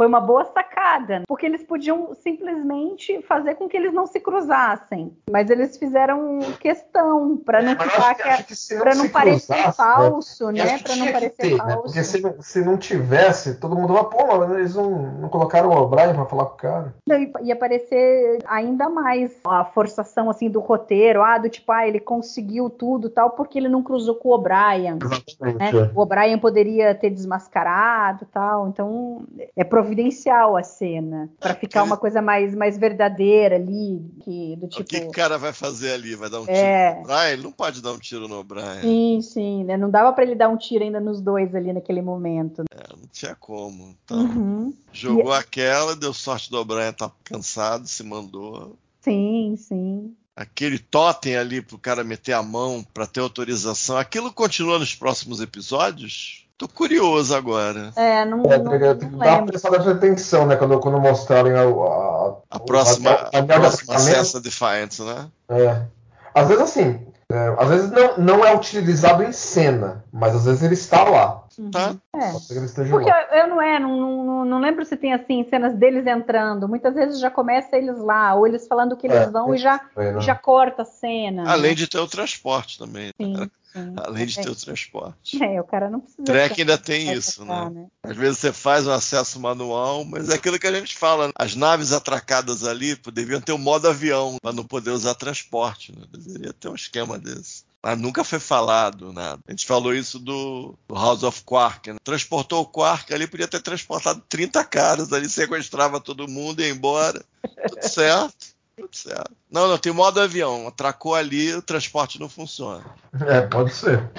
Foi uma boa sacada, né? porque eles podiam simplesmente fazer com que eles não se cruzassem, mas eles fizeram questão para não Mas ficar que- que se não para parecer cruzasse, falso, Eu né? que Para não parecer ter, né? falso. Porque se, se não tivesse, todo mundo vai, pô, mas eles não, não colocaram o O'Brien pra falar com o cara. Ia- Ia parecer ainda mais a forçação assim do roteiro, ah, do tipo, ah, ele conseguiu tudo tal, porque ele não cruzou com o O'Brien. Né? é. O O'Brien poderia ter desmascarado tal, então é providencial a cena para ficar uma coisa mais, mais verdadeira ali, que do O tipo. que, que o cara vai fazer ali? Vai dar um É. tiro no O'Brien? Ele não pode dar um tiro no O'Brien. Sim, sim, né? Não dava para ele dar um tiro ainda nos dois ali naquele momento. É, não tinha como. Então, Uhum. jogou aquela, deu sorte do O'Brien tá cansado, se mandou. Sim, sim. Aquele totem ali pro cara meter a mão pra ter autorização, aquilo continua nos próximos episódios? Tô curioso agora. É, não, É, não, não tem que dar uma prestada de atenção, né? Quando, quando mostrarem a, a, A próxima, a- a a- a- próxima a- Cessa Defiance, né? É. Às vezes assim, é, às vezes não, não é utilizado em cena, mas às vezes ele está lá. Tá? É. Porque eu, eu não é, não, não, não lembro se tem assim cenas deles entrando. Muitas vezes já começa eles lá, ou eles falando que eles É, vão e já, é, né? já corta a cena. Além né? de ter o transporte também. Sim, sim. Além de ter o transporte. É, o cara não precisa. Trek ainda tem isso, tocar, né? Às vezes você faz um acesso manual, mas é aquilo que a gente fala. né? As naves atracadas ali deviam ter um modo avião para não poder usar transporte. Né? Deveria ter um esquema desse. Mas nunca foi falado nada. A gente falou isso do, do House of Quark. Né? Transportou o Quark ali, podia ter transportado 30 caras ali, sequestrava todo mundo e ia embora. Tudo certo. Pode ser. Não, não, tem modo avião. Atracou ali, o transporte não funciona. É, pode ser.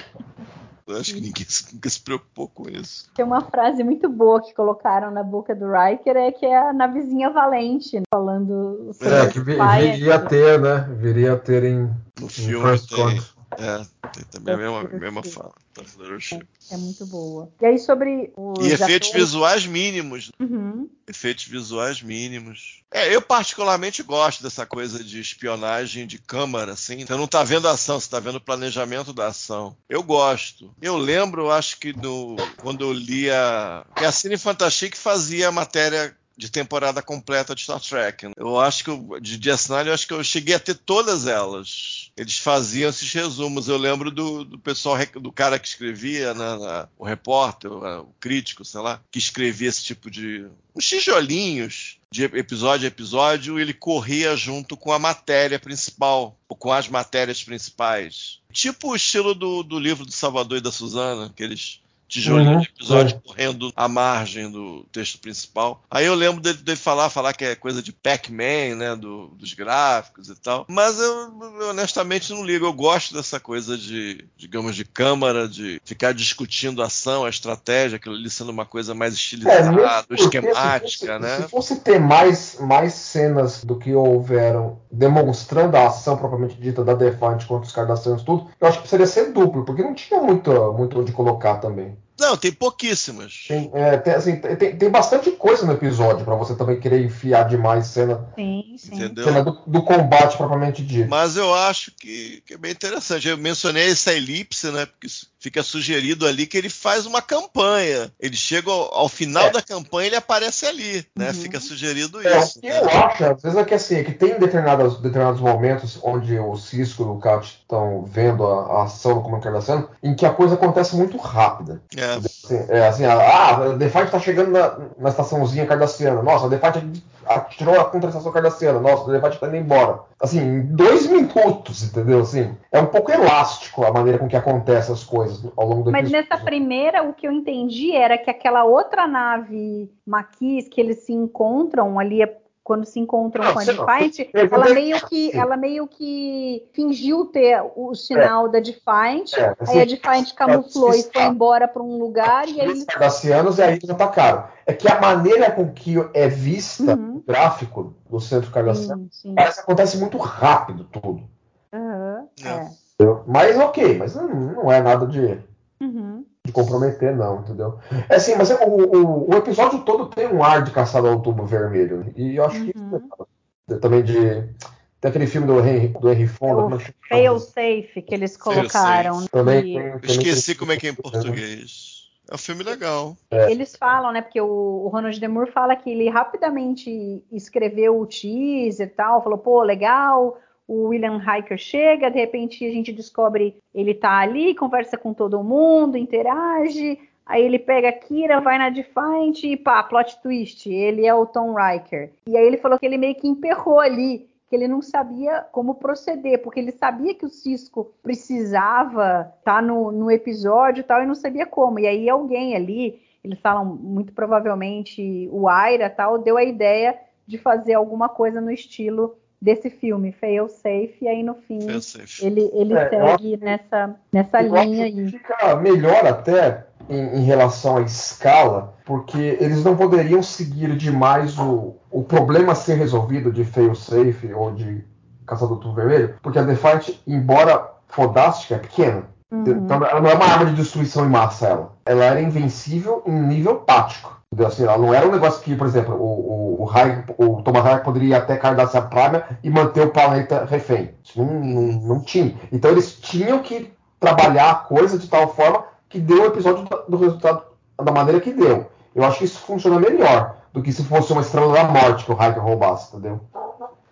Eu acho que ninguém se, nunca se preocupou com isso. Tem uma frase muito boa que colocaram na boca do Riker, é que é a navezinha valente, né? falando sobre É, que vi- viria a ter, né? Viria a ter em, No em filme First tem. É, tem também a mesma, mesma fala. Passenger É muito boa. E aí sobre os E efeitos atores- visuais mínimos. Uhum. Efeitos visuais mínimos. É, eu particularmente gosto dessa coisa de espionagem de câmara, assim. Você não tá vendo a ação, você tá vendo o planejamento da ação. Eu gosto. Eu lembro, acho que no, quando eu lia. Que a Cine Fantastique fazia a matéria de temporada completa de Star Trek. né? Eu acho que eu, de DS9, eu acho que eu cheguei a ter todas elas. Eles faziam esses resumos. Eu lembro do, do pessoal, do cara que escrevia, né, na- o repórter, o, crítico, sei lá, que escrevia esse tipo de. uns tijolinhos de episódio a episódio, ele corria junto com a matéria principal, ou com as matérias principais. Tipo o estilo do, do livro do Salvador e da Suzana, aqueles tijolinhos Uhum, de episódio é. correndo à margem do texto principal. Aí eu lembro dele, dele falar, falar que é coisa de Pac-Man, né, do- dos gráficos e tal. Mas eu, eu honestamente não ligo. Eu gosto dessa coisa de, digamos, de câmara, de ficar discutindo a ação, a estratégia, aquilo ali sendo uma coisa mais É, estilizada, porque esquemática, se fosse, né? Se fosse ter mais, mais cenas do que houveram demonstrando a ação propriamente dita da Defiant contra os Cardassianos e tudo, eu acho que precisaria ser duplo, porque não tinha muito, muito onde colocar também. Não, tem pouquíssimas. Tem, é, tem, assim, tem, tem bastante coisa no episódio pra você também querer enfiar demais cena, Sim, sim. Cena do, do combate propriamente dito. Mas eu acho que, que é bem interessante. Eu mencionei essa elipse, né? Porque isso fica sugerido ali que ele faz uma campanha. Ele chega ao, ao final É. da campanha ele aparece ali, né? Uhum. Fica sugerido É, isso. né? eu acho, às vezes, é que assim, é que tem determinados, determinados momentos onde o Cisco e o Cat estão vendo a, a ação do Comando Cardassiano, em que a coisa acontece muito rápida. É. Assim, é assim, ah, a Defiant tá chegando na, na estaçãozinha cardassiana. Nossa, a Defiant atirou a contra-estação cardassiana. Nossa, a Defiant tá indo embora. Assim, em dois minutos, entendeu? Assim, é um pouco elástico a maneira com que acontecem as coisas ao longo do Mas episódio. nessa primeira, o que eu entendi era que aquela outra nave Maquis que eles se encontram ali, quando se encontram Não, com a Defiant, ela meio que ela meio que fingiu ter o sinal da Defiant, É, assim, aí a Defiant camuflou e está- foi embora para um lugar e aí Os eles cardassianos e aí eles atacaram. É que a maneira com que é vista Uhum. o gráfico do centro cardassiano parece que acontece muito rápido tudo. Aham, É. é. entendeu? Mas ok, mas não, não é nada de, Uhum. De comprometer, não, entendeu? É assim, mas é- o, o, o episódio todo tem um ar de caçado ao tubo vermelho. né? E eu acho que Uhum. isso é também de. Tem aquele filme do Henry, do Henry Fonda. É o como é que? Fail safe que eles colocaram. né? Também que- tem- também esqueci tem- como é que é em português. É um filme legal. Eles falam, né? Porque o, o Ronald Demur fala que ele rapidamente escreveu o teaser e tal, falou, pô, legal. O William Hiker chega, de repente a gente descobre ele tá ali, conversa com todo mundo, interage. Aí ele pega a Kira, vai na Defiant e pá, plot twist. Ele é o Tom Riker. E aí ele falou que ele meio que emperrou ali, que ele não sabia como proceder, porque ele sabia que o Cisco precisava estar no, no episódio e tal, e não sabia como. E aí alguém ali, eles falam muito provavelmente o Aira tal, deu a ideia de fazer alguma coisa no estilo desse filme, Fail Safe, e aí no fim ele, ele É, eu segue nessa, nessa Eu acho linha que aí. fica melhor até em, em relação à escala, porque eles não poderiam seguir demais o, o problema a ser resolvido de fail safe ou de caçador do tubo vermelho, porque a Defiant, embora fodástica, é pequena. Uhum. Então ela não é uma arma de destruição em massa, ela. Ela era invencível em nível tático. Entendeu? Assim, ela não era um negócio que, por exemplo, o, o, o, Hayek- o Thomas Hayek poderia até Cardassia Prime e manter o planeta refém. Isso não, não, não tinha. Então eles tinham que trabalhar a coisa de tal forma que deu o episódio do, do resultado da maneira que deu. Eu acho que isso funciona melhor do que se fosse uma estrela da morte que o Hayek roubasse, entendeu?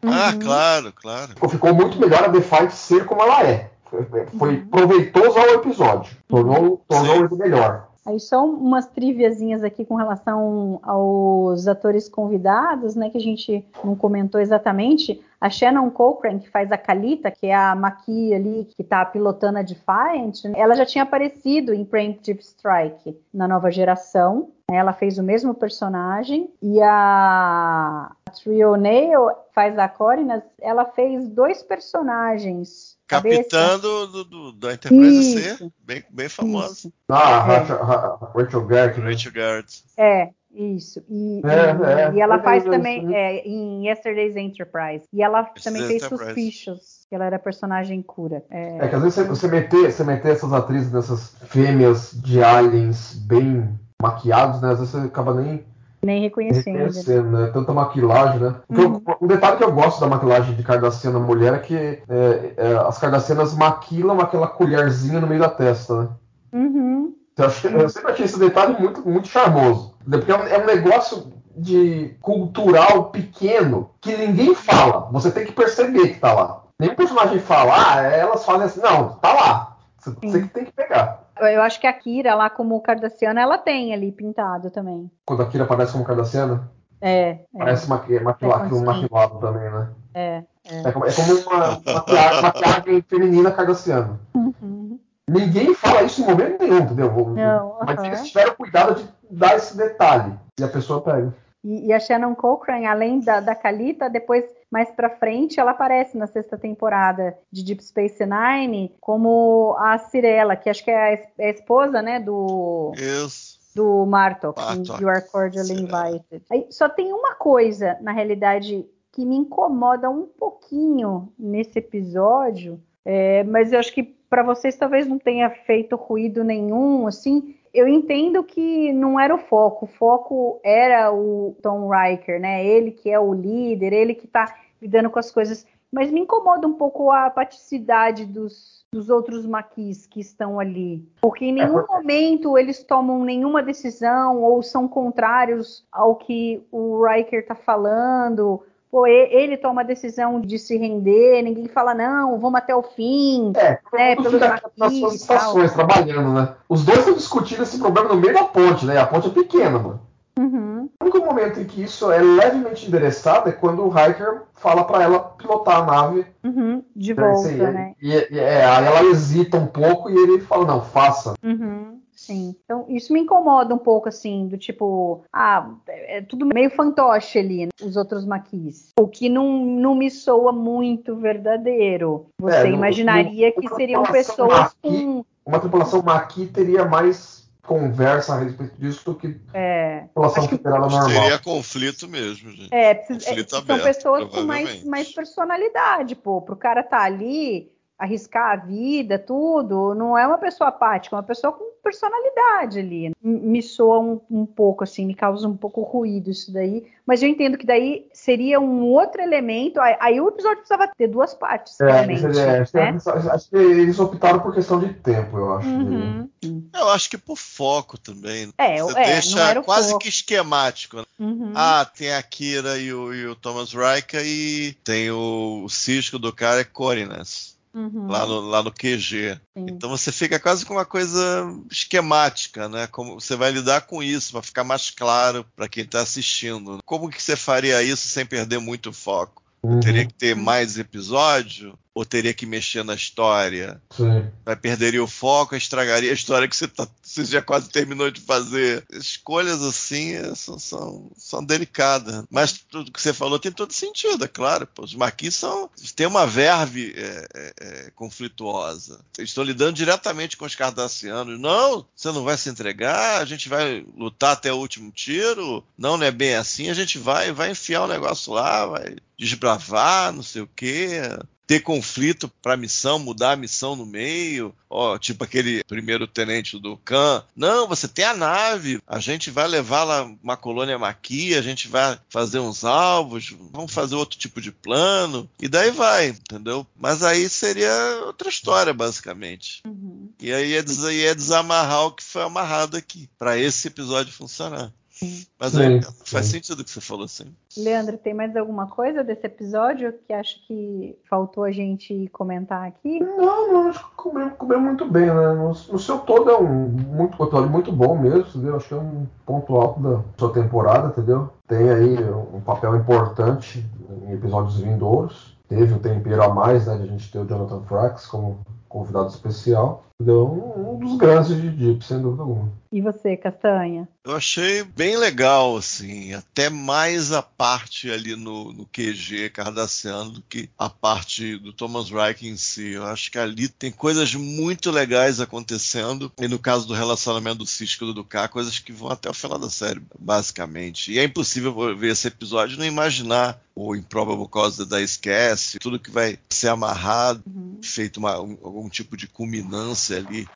Ah, Uhum. claro, claro. Ficou, ficou muito melhor a Defiant ser como ela é. Foi, foi Uhum. proveitoso ao episódio. Tornou, tornou Sim. ele melhor. Aí só umas triviazinhas aqui com relação aos atores convidados, né, que a gente não comentou exatamente. A Shannon Cochran, que faz a Kalita, que é a Maki ali, que tá pilotando a Defiant, né, ela já tinha aparecido em Preemptive Strike na nova geração. Ela fez o mesmo personagem. E a Trio Nail faz a Corinas, ela fez dois personagens. Capitã do, do, da Enterprise C, bem, bem famosa. Ah, É. Rachel, Ra- Rachel Garrett. né? Rachel Garrett. É, isso. E, É, e- é. e ela Eu faz também é, em Yesterday's Enterprise. E ela também fez Enterprise. Suspicious, que ela era personagem cura. É, É que às vezes você, você meter, você meter essas atrizes nessas fêmeas de aliens bem maquiados, né? Às vezes você acaba nem nem reconhecendo. né? reconhecendo, né? Tanta maquilagem, né? O que eu- um detalhe que eu gosto da maquilagem de Cardassiana mulher é que é, é, as Cardassianas maquilam aquela colherzinha no meio da testa, né? Uhum. Eu, achei- eu sempre achei esse detalhe muito, muito charmoso. Porque é um, é um negócio de cultural pequeno que ninguém fala. Você tem que perceber que tá lá. Nenhum personagem fala, ah, elas fazem assim. Não, tá lá. Você, você que tem que pegar. Eu acho que a Kira, lá como Cardassiana, ela tem ali pintado também. Quando a Kira aparece como Cardassiana, É, é, parece É, maquilado também, né? é, é. É como, é como uma maquiagem, maquiagem feminina cardassiana. Uhum. Ninguém fala isso em momento nenhum, entendeu? Não, Mas aham. eles tiveram cuidado de dar esse detalhe. E a pessoa pega. E, e a Shannon Cochrane, além da, da Kalita, depois, mais pra frente, ela aparece na sexta temporada de Deep Space Nine como a Cirella, que acho que é a, é a esposa, né, do, Isso. do Martok, Martok, You Are Cordially. Invited. Aí, só tem uma coisa, na realidade, que me incomoda um pouquinho nesse episódio, é, mas eu acho que para vocês talvez não tenha feito ruído nenhum, assim. Eu entendo que não era o foco, o foco era o Tom Riker, né? Ele que é o líder, ele que tá lidando com as coisas. Mas me incomoda um pouco a apaticidade dos, dos outros maquis que estão ali. Porque em nenhum momento eles tomam nenhuma decisão ou são contrários ao que o Riker tá falando. Pô, ele toma a decisão de se render, ninguém fala, não, vamos até o fim. É, né, pelos nas suas estações, trabalhando, né? Os dois estão discutindo esse problema no meio da ponte, né? A ponte é pequena, mano. Uhum. O único momento em que isso é levemente endereçado é quando o Hiker fala pra ela pilotar a nave. Uhum, de volta, Assim, né? E, e- é, aí ela hesita um pouco e ele fala, não, faça. Uhum, sim. Então, isso me incomoda um pouco, assim, do tipo, ah, é é tudo meio fantoche ali, né, os outros maquis. O que não, não me soa muito verdadeiro. Você É, no- imaginaria no- que uma seriam pessoas maqui- com. Uma tripulação Maqui teria mais conversa a respeito disso do que É, tripulação Acho que- federal normal. Teria conflito mesmo, gente. é, precisa- é, Conflito são aberto, pessoas com mais, mais personalidade, pô. Pro cara tá ali, arriscar a vida, tudo, não é uma pessoa apática, é uma pessoa com personalidade ali. Me soa um, um pouco, assim, me causa um pouco ruído isso daí, mas eu entendo que daí seria um outro elemento, aí, aí o episódio precisava ter duas partes, É, realmente, é, acho, que- né? acho que eles optaram por questão de tempo, eu acho. Uhum. Eu acho que por foco também. né? É, Você é, deixa não era o quase foco. que esquemático. né? Uhum. Ah, tem a Kira e o, e o Thomas Riker e tem o, o cisco do cara é Corinas. Uhum. Lá no, lá no QG. Sim. Então você fica quase com uma coisa esquemática, né? Como você vai lidar com isso, vai ficar mais claro para quem está assistindo. Como que você faria isso sem perder muito foco? Uhum. Teria que ter mais episódio? Ou teria que mexer na história? Sim. Vai perderia o foco, estragaria a história que você, tá, você já quase terminou de fazer. Escolhas assim é, são, são, são delicadas. Mas tudo que você falou tem todo sentido, é claro. Pô, os maquis são. Tem uma verve é, é, é, conflituosa. Eles estão lidando diretamente com os cardassianos. Não, você não vai se entregar, a gente vai lutar até o último tiro. Não, não é bem assim, a gente vai, vai enfiar o negócio lá, vai desbravar, não sei o quê ter conflito para a missão, mudar a missão no meio, ó, tipo aquele primeiro tenente do Khan. Não, você tem a nave, a gente vai levar lá uma colônia maqui, a gente vai fazer uns alvos, vamos fazer outro tipo de plano, e daí vai, entendeu? Mas aí seria outra história, basicamente. Uhum. E aí é, des ia desamarrar o que foi amarrado aqui, para esse episódio funcionar. Mas Sim, aí, faz sim. sentido o que você falou, assim. Leandro, tem mais alguma coisa desse episódio que acha que faltou a gente comentar aqui? Não, não, acho que cobriu, cobriu muito bem, né? No, no seu todo é um muito, um episódio muito bom mesmo, entendeu? Acho que é um ponto alto da sua temporada, entendeu? Tem aí um papel importante em episódios vindouros. Teve o tempero a mais, né? De a gente ter o Jonathan Frakes como convidado especial. Um, dos grandes de Deep, sem dúvida alguma. E você, Castanha? Eu achei bem legal, assim, até mais a parte ali no, no QG cardassiano do que a parte do Thomas Reich em si. Eu acho que ali tem coisas muito legais acontecendo, e no caso do relacionamento do Cisco e do Duká, coisas que vão até o final da série, basicamente. E é impossível ver esse episódio e não imaginar o Improbable Cause da Esquece, tudo que vai ser amarrado, uhum. feito uma, um, algum tipo de culminância ali.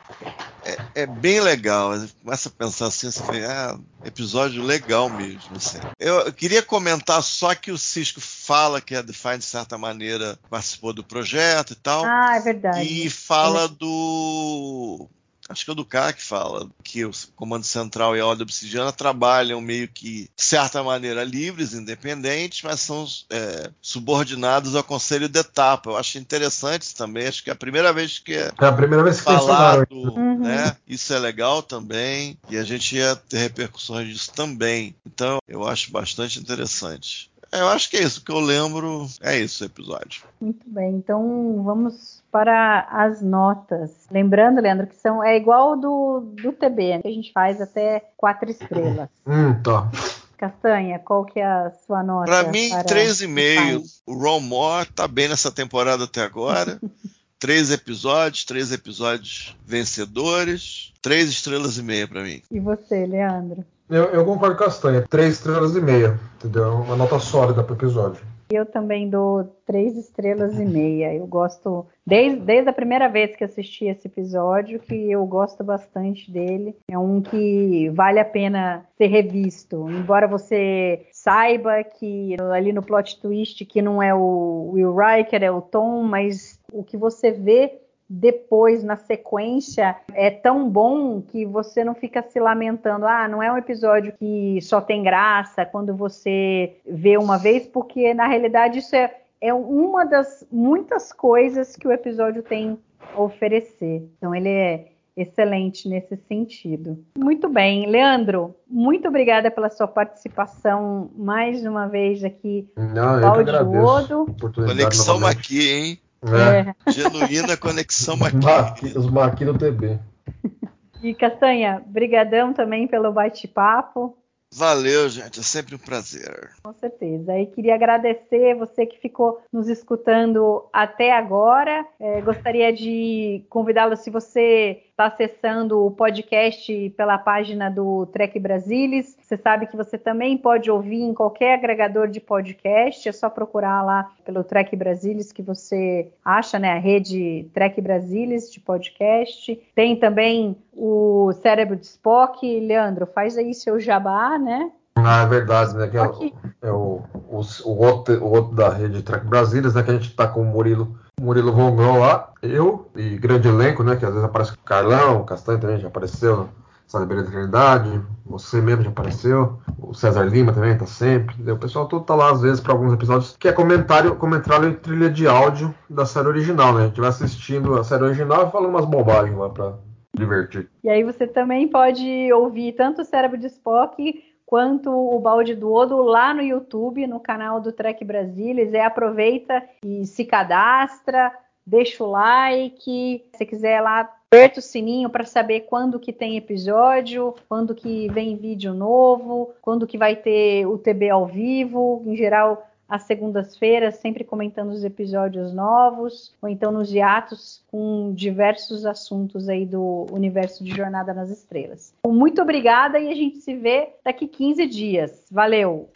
É, é bem legal. Começa a pensar assim, você vê, ah, episódio legal mesmo. Assim. Eu, eu, queria comentar só que o Cisco fala que a Define, de certa maneira, participou do projeto e tal. Ah, é verdade. E fala do acho que é o do que fala que o Comando Central e a Ordem Obsidiana trabalham meio que, de certa maneira, livres, independentes, mas são é, subordinados ao Conselho de Etapa. Eu acho interessante também, acho que é a primeira vez que é, é a primeira vez que falado, uhum. né? Isso é legal também, e a gente ia ter repercussões disso também. Então, eu acho bastante interessante. É, eu acho que é isso que eu lembro. É isso o episódio. Muito bem, então vamos para as notas. Lembrando, Leandro, que são é igual do, do TB, né, que a gente faz até quatro estrelas. [laughs] Hum, tá. Castanha, qual que é a sua nota? Para mim, 3,5. O Ron Moore tá bem nessa temporada até agora. [laughs] três episódios, três episódios vencedores, três estrelas e meia para mim. E você, Leandro? Eu, eu concordo com a Castanha, três estrelas e meia, entendeu? Uma nota sólida para o episódio. Eu também dou três estrelas e meia. Eu gosto, desde, desde a primeira vez que assisti esse episódio, que eu gosto bastante dele. É um que vale a pena ser revisto. Embora você saiba que ali no plot twist que não é o Will Riker, é o Tom, mas o que você vê depois na sequência é tão bom que você não fica se lamentando. Ah, não é um episódio que só tem graça quando você vê uma vez, porque na realidade isso é, é uma das muitas coisas que o episódio tem a oferecer. Então ele é excelente nesse sentido. Muito bem, Leandro, muito obrigada pela sua participação mais uma vez aqui. Não, eu que agradeço. Conexão aqui, hein? É. é. Genuína conexão Maqui. Os Maqui do TB. E Castanha, brigadão também pelo bate-papo. Valeu, gente, é sempre um prazer. Com certeza. E queria agradecer você que ficou nos escutando até agora. É, gostaria de convidá-lo, se você está acessando o podcast pela página do Trek Brasilis, você sabe que você também pode ouvir em qualquer agregador de podcast, é só procurar lá pelo Trek Brasilis que você acha, né, a rede Trek Brasilis de podcast. Tem também o Cérebro de Spock. Leandro, faz aí seu jabá, né? Ah, é verdade, né? Que é, o, é o, o, o, outro, o outro da rede Trek Brasilis, né? Que a gente está com o Murilo, Murilo Vongão lá, eu e grande elenco, né? Que às vezes aparece o Carlão, o Castanho também já apareceu, Sala Beira da Eternidade, você mesmo já apareceu, o César Lima também tá sempre. Entendeu? O pessoal todo tá lá às vezes para alguns episódios, que é comentário, comentário e trilha de áudio da série original, né? A gente vai assistindo a série original e falando umas bobagens lá pra divertir. E aí você também pode ouvir tanto o Cérebro de Spock quanto o Balde do Odo lá no YouTube, no canal do Trek Brasilis. É, aproveita e se cadastra, deixa o like. Se quiser lá, aperta o sininho para saber quando que tem episódio, quando que vem vídeo novo, quando que vai ter o TB ao vivo. Em geral, às segundas-feiras, sempre comentando os episódios novos, ou então nos hiatos com diversos assuntos aí do universo de Jornada nas Estrelas. Muito obrigada e a gente se vê daqui 15 dias. Valeu!